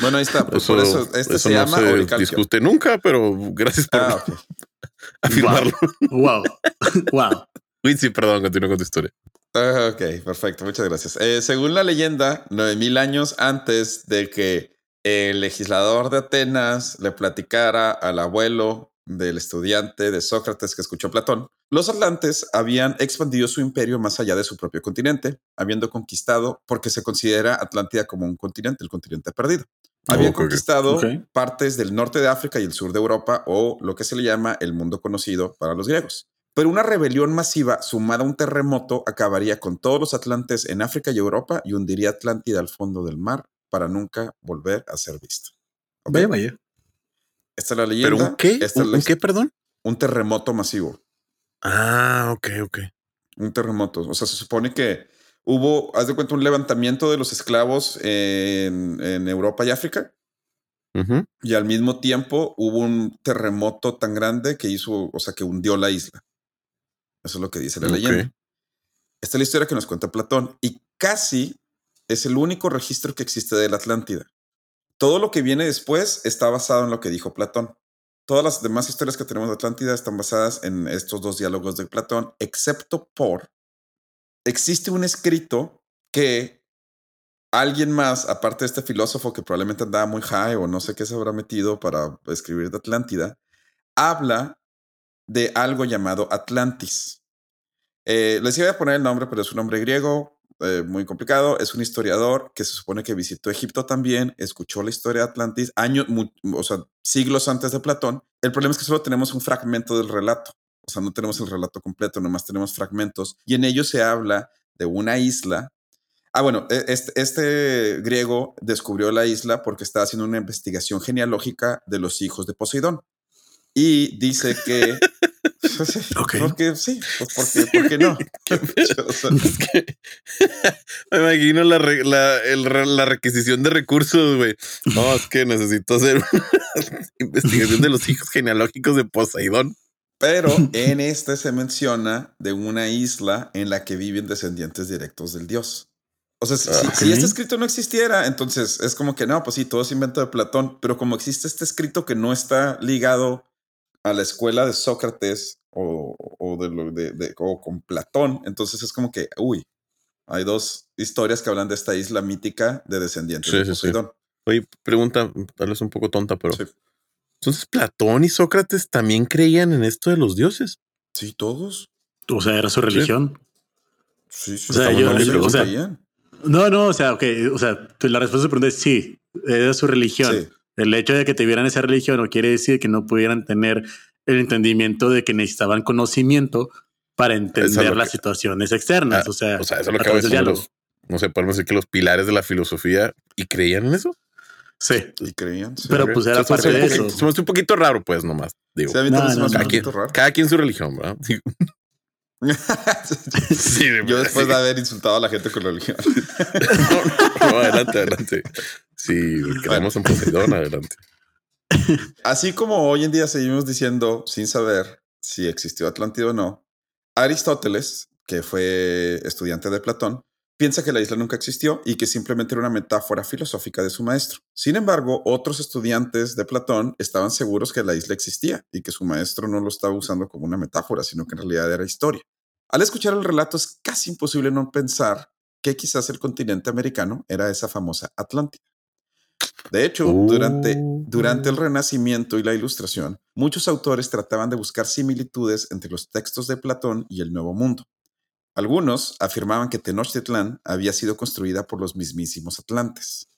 Bueno, ahí está. pues, Eso, por eso este eso se no llama se discute nunca, pero gracias por Ah, afirmarlo. Wow. wow. Uy, sí, perdón, continúo con tu historia. Ah, Ok, perfecto, muchas gracias. Eh, según la leyenda, 9000 años antes de que el legislador de Atenas le platicara al abuelo del estudiante de Sócrates que escuchó Platón, los atlantes habían expandido su imperio más allá de su propio continente, habiendo conquistado, porque se considera Atlántida como un continente, el continente perdido. Habían conquistado partes del norte de África y el sur de Europa, o lo que se le llama el mundo conocido para los griegos. Pero una rebelión masiva sumada a un terremoto acabaría con todos los atlantes en África y Europa y hundiría Atlántida al fondo del mar para nunca volver a ser vista. Vaya, vaya. Esta es la ¿Pero leyenda. un qué? Esta es ¿Un, la un his- qué, perdón? un terremoto masivo. Ah, ok, ok. Un terremoto. O sea, se supone que hubo, haz de cuenta, un levantamiento de los esclavos en, en Europa y África. Y al mismo tiempo hubo un terremoto tan grande que hizo, o sea, que hundió la isla. Eso es lo que dice la leyenda. Esta es la historia que nos cuenta Platón y casi es el único registro que existe de la Atlántida. Todo lo que viene después está basado en lo que dijo Platón. Todas las demás historias que tenemos de Atlántida están basadas en estos dos diálogos de Platón, excepto por existe un escrito que alguien más, aparte de este filósofo que probablemente andaba muy high o no sé qué se habrá metido para escribir de Atlántida, habla de algo llamado Atlantis. Eh, les iba a poner el nombre, pero es un nombre griego, eh, muy complicado. Es un historiador que se supone que visitó Egipto también, escuchó la historia de Atlantis, años, o sea, siglos antes de Platón. El problema es que solo tenemos un fragmento del relato. O sea, no tenemos el relato completo, nomás tenemos fragmentos. Y en ellos se habla de una isla. Ah, bueno, e- este, este griego descubrió la isla porque estaba haciendo una investigación genealógica de los hijos de Poseidón. Y dice que... Sí. Porque sí, pues porque, ¿por qué no? O sea, Es que me imagino la, re- la, el la requisición de recursos, güey. No, es que necesito hacer investigación de los hijos genealógicos de Poseidón. Pero en este se menciona de una isla en la que viven descendientes directos del dios. O sea, si, este escrito no existiera, entonces es como que no, pues sí, todo es invento de Platón, pero como existe este escrito que no está ligado a la escuela de Sócrates o, o de lo de, de- o con Platón, entonces es como que, uy, hay dos historias que hablan de esta isla mítica de descendientes Sí, de sí, sí. Poseidón. Oye, pregunta, tal vez un poco tonta, pero Sí. entonces Platón y Sócrates también creían en esto de los dioses. Sí, todos. O sea, era su religión. Sí, sí. O sea, yo- sí, o sea, creían. No, no, o sea, ok. O sea, la respuesta a pregunta es sí, era su religión. Sí. El hecho de que tuvieran esa religión no quiere decir que no pudieran tener el entendimiento de que necesitaban conocimiento para entender las que- situaciones externas. Ah, o sea, O sea, eso es lo que a veces los, no sé, podemos decir que los pilares de la filosofía y creían en eso. Sí, Y creían. sí. pero pues era O sea, parte de eso. poquito- Se me hace un poquito raro, pues, nomás. Digo, Sí, a mí No, también se me no, hace cada, un quien, poquito raro. cada quien su religión, ¿verdad? Sí. Sí, Yo después sí. de haber insultado a la gente con religión. No, no, no, adelante, adelante. Sí, creemos en Poseidón, adelante. Así como hoy en día seguimos diciendo, sin saber si existió Atlántida o no, Aristóteles, que fue estudiante de Platón, piensa que la isla nunca existió y que simplemente era una metáfora filosófica de su maestro. Sin embargo, otros estudiantes de Platón estaban seguros que la isla existía y que su maestro no lo estaba usando como una metáfora, sino que en realidad era historia. Al escuchar el relato es casi imposible no pensar que quizás el continente americano era esa famosa Atlántida. De hecho, durante, durante el Renacimiento y la Ilustración, muchos autores trataban de buscar similitudes entre los textos de Platón y el Nuevo Mundo. Algunos afirmaban que Tenochtitlán había sido construida por los mismísimos atlantes.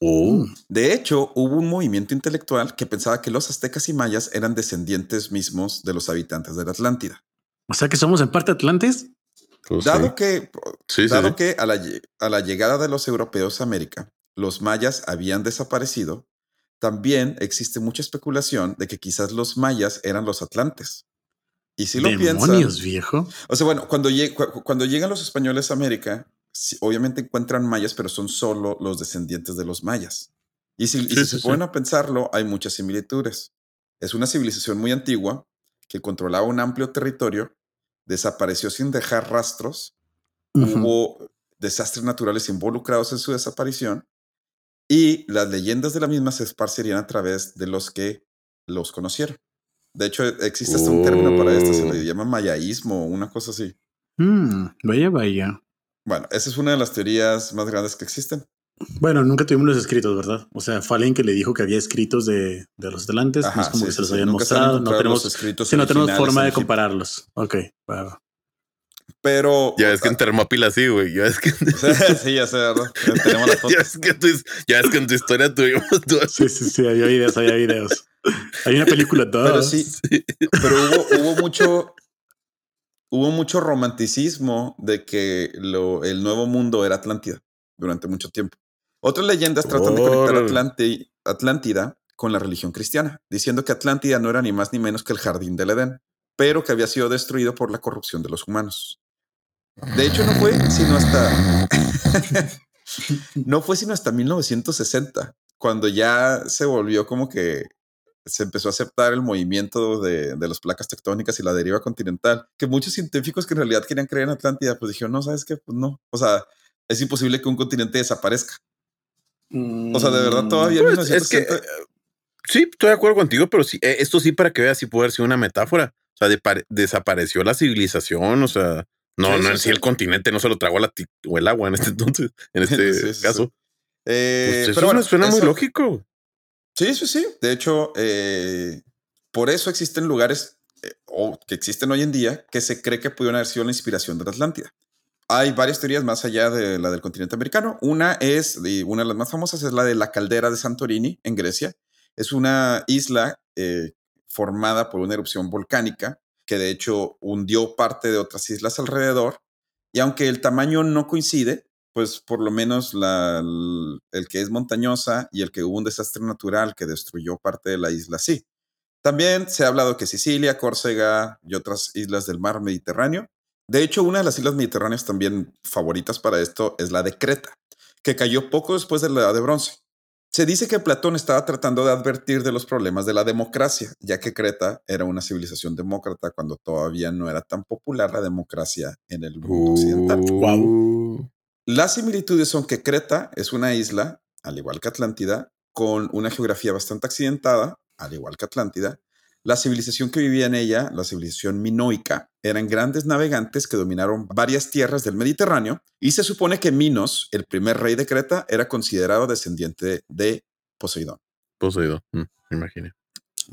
Oh, De hecho, hubo un movimiento intelectual que pensaba que los aztecas y mayas eran descendientes mismos de los habitantes de la Atlántida. O sea que somos en parte Atlantes. pues Dado sí. que, Sí, dado sí. que a la, lle- a la llegada de los europeos a América, los mayas habían desaparecido, también existe mucha especulación de que quizás los mayas eran los atlantes. Y si lo piensan, Demonios, viejo. o sea, bueno, cuando, lleg- cu- cuando llegan los españoles a América, obviamente encuentran mayas, pero son solo los descendientes de los mayas. Y si, y Sí, si sí, se sí. ponen a pensarlo, hay muchas similitudes. Es una civilización muy antigua que controlaba un amplio territorio, desapareció sin dejar rastros, hubo desastres naturales involucrados en su desaparición y las leyendas de la misma se esparcirían a través de los que los conocieron. De hecho, existe hasta un término para esto, se Oh. le llama mayaísmo o una cosa así. Mm, vaya, vaya. Bueno, esa es una de las teorías más grandes que existen. Bueno, nunca tuvimos los escritos, ¿verdad? O sea, fue alguien que le dijo que había escritos de, de los atlantes. no es como sí, que se los sí. habían mostrado. No tenemos, sí, no tenemos forma de compararlos. Ok, va. Pero. Ya ves que en Termópila sí, güey. Ya ves que, sí, ya sé, ¿verdad? Tenemos las ya ves que, tu, ya ves que en tu historia tuvimos todo Sí, sí, sí, había videos, había videos. Hay una película toda. Pero sí, pero hubo, hubo mucho. Hubo mucho romanticismo de que lo, el nuevo mundo era Atlántida durante mucho tiempo. Otras leyendas tratan de conectar Órale. Atlante- Atlántida con la religión cristiana, diciendo que Atlántida no era ni más ni menos que el jardín del Edén, pero que había sido destruido por la corrupción de los humanos. De hecho, no fue sino hasta. no fue sino hasta 1960, cuando ya se volvió como que se empezó a aceptar el movimiento de, de las placas tectónicas y la deriva continental, que muchos científicos que en realidad querían creer en Atlántida, pues dijeron, no, ¿sabes qué? Pues no. O sea, es imposible que un continente desaparezca. O sea, de verdad, todavía en Pues, es que, 1960 Sí, estoy de acuerdo contigo, pero sí, eh, esto sí para que veas si puede haber sido una metáfora. O sea, de pare- desapareció la civilización, o sea, no, Sí, no en sí sí. el continente no se lo tragó la o el agua en este entonces, en este Sí, caso. sí. Eh, Pues eso pero bueno, me suena muy lógico. Sí, sí, sí. De hecho, eh, por eso existen lugares eh, o que existen hoy en día que se cree que pudieron haber sido la inspiración de la Atlántida. Hay varias teorías más allá de la del continente americano. Una es, y una de las más famosas, es la de la caldera de Santorini en Grecia. Es una isla eh, formada por una erupción volcánica que de hecho hundió parte de otras islas alrededor. Y aunque el tamaño no coincide, pues por lo menos el que es montañosa y el que hubo un desastre natural que destruyó parte de la isla, sí. También se ha hablado que Sicilia, Córcega y otras islas del mar Mediterráneo. De hecho, una de las islas mediterráneas también favoritas para esto es la de Creta, que cayó poco después de la edad de bronce. Se dice que Platón estaba tratando de advertir de los problemas de la democracia, ya que Creta era una civilización demócrata cuando todavía no era tan popular la democracia en el mundo occidental. Uh, Las similitudes son que Creta es una isla, al igual que Atlántida, con una geografía bastante accidentada, al igual que Atlántida. La civilización que vivía en ella, la civilización minoica, eran grandes navegantes que dominaron varias tierras del Mediterráneo y se supone que Minos, el primer rey de Creta, era considerado descendiente de Poseidón. Poseído, mm, me imaginé.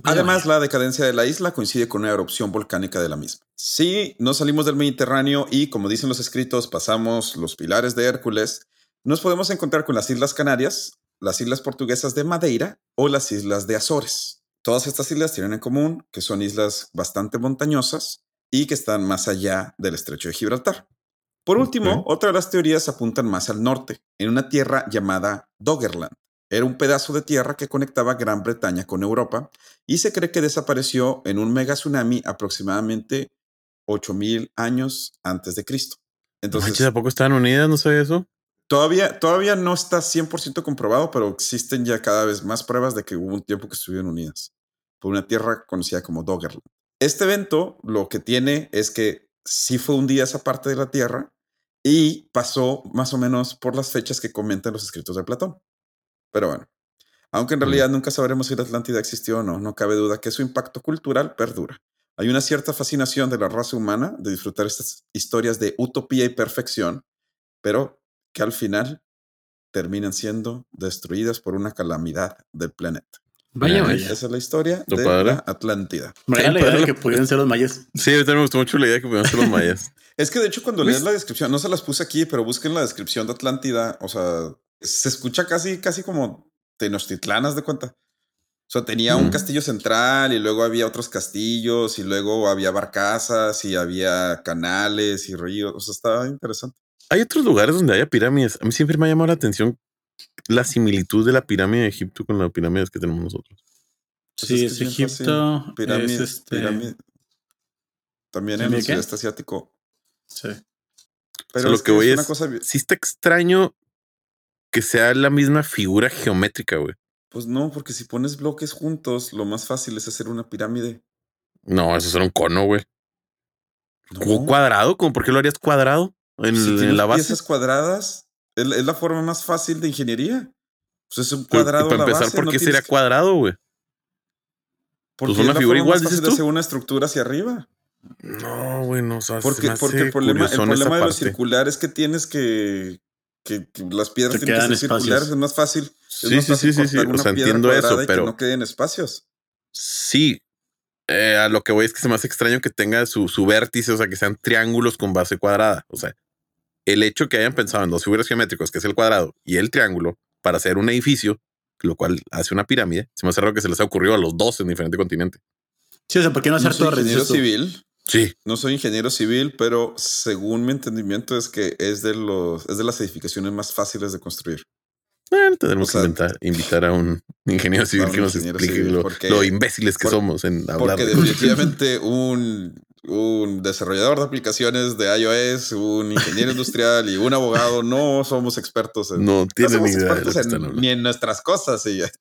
Además, la decadencia de la isla coincide con una erupción volcánica de la misma. Si no salimos del Mediterráneo y, como dicen los escritos, pasamos los pilares de Hércules, nos podemos encontrar con las Islas Canarias, las Islas Portuguesas de Madeira o las Islas de Azores. Todas estas islas tienen en común que son islas bastante montañosas y que están más allá del estrecho de Gibraltar. Por último, Ok. otra de las teorías apuntan más al norte, en una tierra llamada Doggerland. Era un pedazo de tierra que conectaba Gran Bretaña con Europa y se cree que desapareció en un mega tsunami aproximadamente 8000 años antes de Cristo. Entonces, ¿a poco estaban unidas? No sé eso. Todavía, todavía no está 100% comprobado, pero existen ya cada vez más pruebas de que hubo un tiempo que estuvieron unidas por una tierra conocida como Doggerland. Este evento lo que tiene es que sí fue un día esa parte de la Tierra y pasó más o menos por las fechas que comentan los escritos de Platón. Pero bueno, aunque en realidad nunca sabremos si la Atlántida existió o no, no cabe duda que su impacto cultural perdura. Hay una cierta fascinación de la raza humana de disfrutar estas historias de utopía y perfección, pero que al final terminan siendo destruidas por una calamidad del planeta. Vaya, vaya. Esa es la historia de padre. la Atlántida. Me agrada la idea de que pudieran ser los mayas. Sí, ahorita me gustó mucho la idea que pudieron ser los mayas. Es que de hecho cuando Pues- lees la descripción, no se las puse aquí, pero busquen la descripción de Atlántida, o sea, se escucha casi, casi como Tenochtitlan, haz de cuenta. O sea, tenía un Mm. castillo central y luego había otros castillos y luego había barcazas y había canales y ríos. O sea, estaba interesante. Hay otros lugares donde haya pirámides. A mí siempre me ha llamado la atención la similitud de la pirámide de Egipto con las pirámides que tenemos nosotros. Sí, que es. Egipto. Pirámide, es este, pirámide. También en ¿Pirámide el qué? sudeste asiático. sí. Pero lo es que voy es una cosa bien- Sí está extraño que sea la misma figura geométrica, güey. Pues no, porque si pones bloques juntos, lo más fácil es hacer una pirámide. No, eso era un cono, güey. No. ¿Cómo ¿Cuadrado? ¿Cómo? ¿Por qué lo harías cuadrado? En, si en la base. piezas cuadradas, es, la- es la forma más fácil de ingeniería. Pues es un Pero, cuadrado. para a la empezar, base, ¿por no qué tienes sería que- cuadrado, güey? porque Pues una es la figura forma igual, más fácil de hacer una estructura hacia arriba. No, güey, no. O se Porque, porque el problema, el problema de los parte. circulares es que tienes que. que, que las piedras Te tienen que ser circulares. Es más fácil. es Sí, más sí, fácil sí, sí, sí. O sea, entiendo eso, pero Que no queden espacios. sí. Eh, a lo que voy es que se me hace extraño que tenga su, su vértice, o sea, que sean triángulos con base cuadrada. O sea, el hecho que hayan pensado en dos figuras geométricas, que es el cuadrado y el triángulo, para hacer un edificio, lo cual hace una pirámide, se me hace raro que se les ha ocurrido a los dos en diferente continente. Sí, o sea, ¿por qué no hacer No soy torres? ingeniero civil. Sí. No soy ingeniero civil, pero según mi entendimiento es que es de los es de las edificaciones más fáciles de construir. Bueno, tendremos O sea, que inventar- invitar a un ingeniero civil un que nos explique civil, lo, porque- lo imbéciles que por- somos en hablar. Porque de- definitivamente un, un desarrollador de aplicaciones de iOS, un ingeniero industrial y un abogado no somos expertos en no no tienen somos ni idea de lo expertos que en- están hablando. ni en nuestras cosas. y.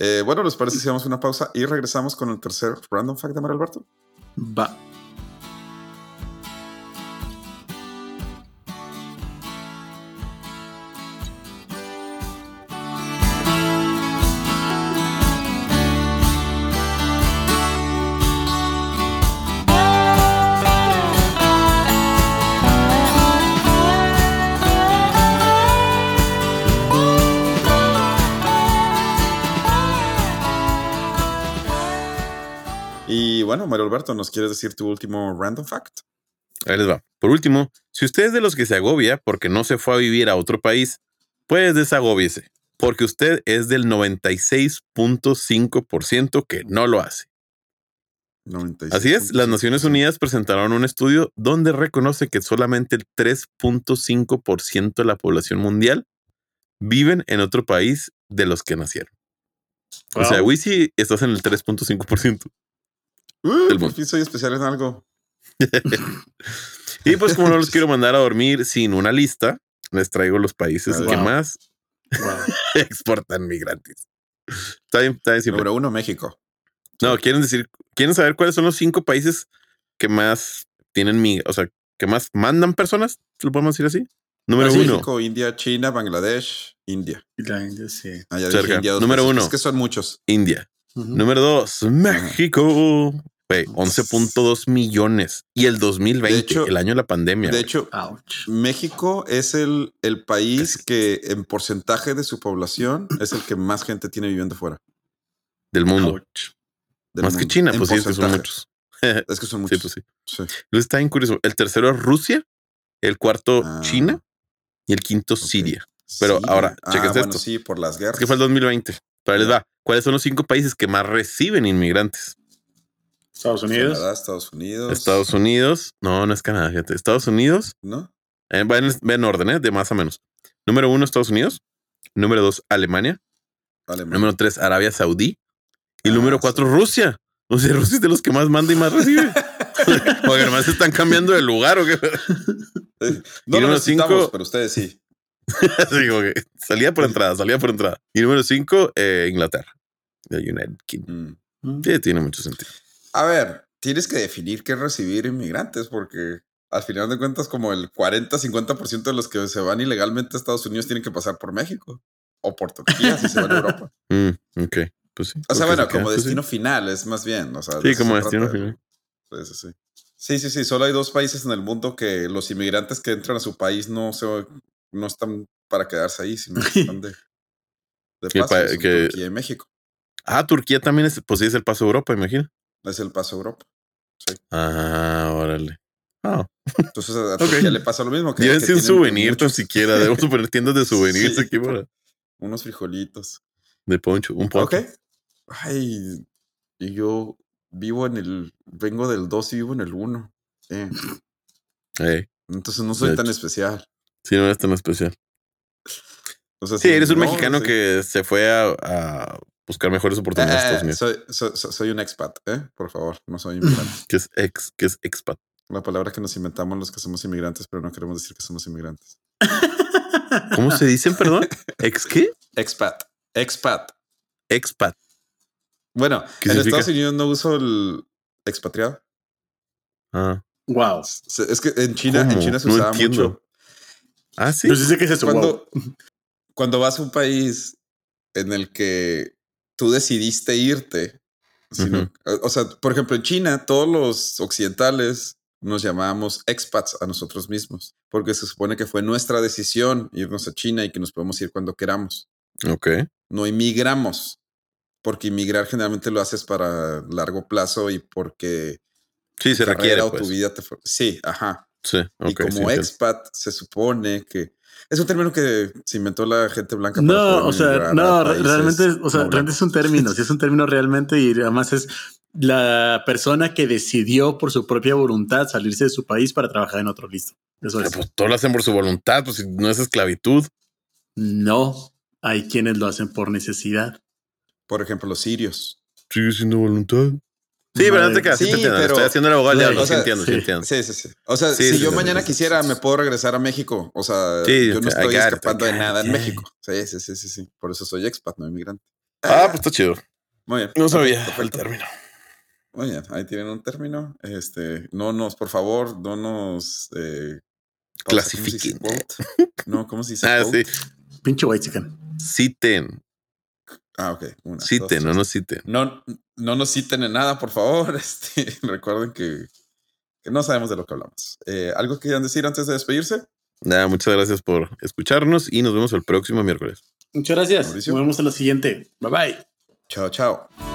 Eh, bueno, ¿les parece si hacemos una pausa y regresamos con el tercer random fact de Mario Alberto? Va. Y bueno, Mario Alberto, ¿nos quieres decir tu último random fact? Ahí les va. Por último, si usted es de los que se agobia porque no se fue a vivir a otro país, pues desagóbiese, porque usted es del 96.5% que no lo hace. 96. Así es, las Naciones Unidas presentaron un estudio donde reconoce que solamente el 3.5% de la población mundial viven en otro país de los que nacieron. O sea. Wisi, estás en el 3.5%. Uh, por mundo. fin soy especial en algo. Y pues como no los quiero mandar a dormir sin una lista, les traigo los países Wow. que más Wow. exportan migrantes. Está bien, está bien. Número uno, México. No, quieren decir, quieren saber cuáles son los cinco países que más tienen mi, o sea, que más mandan personas, ¿lo podemos decir así? Número Ah, sí, uno, México, India, China, Bangladesh, India. Y la India, sí. Ah, ya Cerca. dije India dos Número veces. uno. Es que son muchos. India. Número dos, México. Güey, 11.2 millones. Y el 2020, De hecho- el año de la pandemia. De hecho, Ouch. México es el, el país que en porcentaje de su población es el que más gente tiene viviendo fuera. del mundo. Ouch. del Más que China, en pues sí, es que son muchos. Es que son Sí, muchos. pues sí. Sí. Luego está bien curioso. El tercero es Rusia, el cuarto Ah. China y el quinto Siria. Pero ahora, ah, chequense bueno, esto. sí, por las guerras. Es que fue el 2020. Pero les va. ¿Cuáles son los cinco países que más reciben inmigrantes? Estados Unidos. Canadá, Estados Unidos. Estados Unidos. No, no es Canadá, fíjate. Estados Unidos. ¿No? eh, va, en, va en orden, ¿eh? De más a menos. Número uno, Estados Unidos. Número dos, Alemania. Alemania. Número tres, Arabia Saudí. Y Ah, número cuatro, Rusia. O sea, Rusia es de los que más manda y más recibe. Porque además están cambiando de lugar o qué. Eh, No lo número necesitamos, cinco- pero ustedes sí. Como que salía por entrada, salía por entrada. Y número cinco, eh, Inglaterra. The United Kingdom. Mm. Sí, tiene mucho sentido. A ver, tienes que definir qué es recibir inmigrantes, porque al final de cuentas, como el 40-50% de los que se van ilegalmente a Estados Unidos tienen que pasar por México o por Turquía si se van a Europa. Mm, ok, pues sí. O sea, bueno, se queda, como pues sí. destino final es más bien. O sea, Sí, como se destino final. Sí, sí, sí. Sí, sí, sí. Solo hay dos países en el mundo que los inmigrantes que entran a su país no se no están para quedarse ahí, sino que están de, de Que paso. son que- Turquía y México. Ah, Turquía también es, pues sí, es el paso a Europa, imagina. Es el paso a Europa. Ah, órale. Ah, Entonces a Ok. Turquía le pasa lo mismo. Que, llévense que un souvenir tan siquiera. Debemos poner tiendas de souvenirs Sí. aquí para unos frijolitos. de poncho, un poncho. Ok. Ay, y yo vivo en el, vengo del 2 y vivo en el 1. Sí. Ey, Entonces no soy De tan hecho. especial. sí, no es tan especial. O sea, Sí, eres un no, mexicano sí. que se fue a, a buscar mejores oportunidades a Eh, Estados Unidos. soy, soy- soy- soy un expat, ¿eh? Por favor, no soy inmigrante. Que es ex, que es expat. La palabra que nos inventamos los que somos inmigrantes, pero no queremos decir que somos inmigrantes. ¿Cómo se dicen, perdón? ¿Ex qué? Expat. Expat. Expat. Bueno, ¿Qué en significa? Estados Unidos no uso el expatriado. Ah, Wow. Es que en China, en. China se No usaba entiendo. mucho. ah sí. Pues dice que es eso. Cuando, wow. cuando vas a un país en el que tú decidiste irte, sino- o sea, por ejemplo, en China, todos los occidentales nos llamábamos expats a nosotros mismos, porque se supone que fue nuestra decisión irnos a China y que nos podemos ir cuando queramos. Ok. No inmigramos, porque inmigrar generalmente lo haces para largo plazo y porque Sí, se tu requiere. o Pues. tu vida te... Sí, ajá. Sí, y como sí, expat se supone que es un término que se inventó la gente blanca. para No, o sea, no, realmente, o sea, no realmente es un término, sí es un término realmente y además es la persona que decidió por su propia voluntad salirse de su país para trabajar en otro listo. Eso Pero, es. pues todos lo hacen por su voluntad, pues si no es esclavitud. No, hay quienes lo hacen por necesidad. Por ejemplo, los sirios. Sigue siendo voluntad. Sí, pero no te quedas, sí, Sí, te entiendo. pero- Estoy haciendo el abogado diablo, o sí sea, entiendo, sí sí. entiendo. Sí, sí, sí. O sea, Sí, si sí, yo sí, mañana sí, sí, quisiera, sí. me puedo regresar a México. O sea, Sí, yo no I estoy escapando de nada it, en yeah. México. Sí, sí, sí, sí, sí. Por eso soy expat, no inmigrante. Ah, pues está chido. Muy bien. No sabía el término. Muy bien, ahí tienen un término. Este, no nos, por favor, no nos eh. Clasifiquen. No, ¿cómo se dice? Ah, sí. Pinche white chicken. Citen. Ah, ok. Una, dos, Citen, no nos citen. No, no nos citen en nada, por favor. Este, recuerden que, que no sabemos de lo que hablamos. Eh, ¿Algo que quieran decir antes de despedirse? Nada, muchas gracias por escucharnos y nos vemos el próximo miércoles. Muchas gracias. Mauricio. Nos vemos en la siguiente. Bye bye. Chao, chao.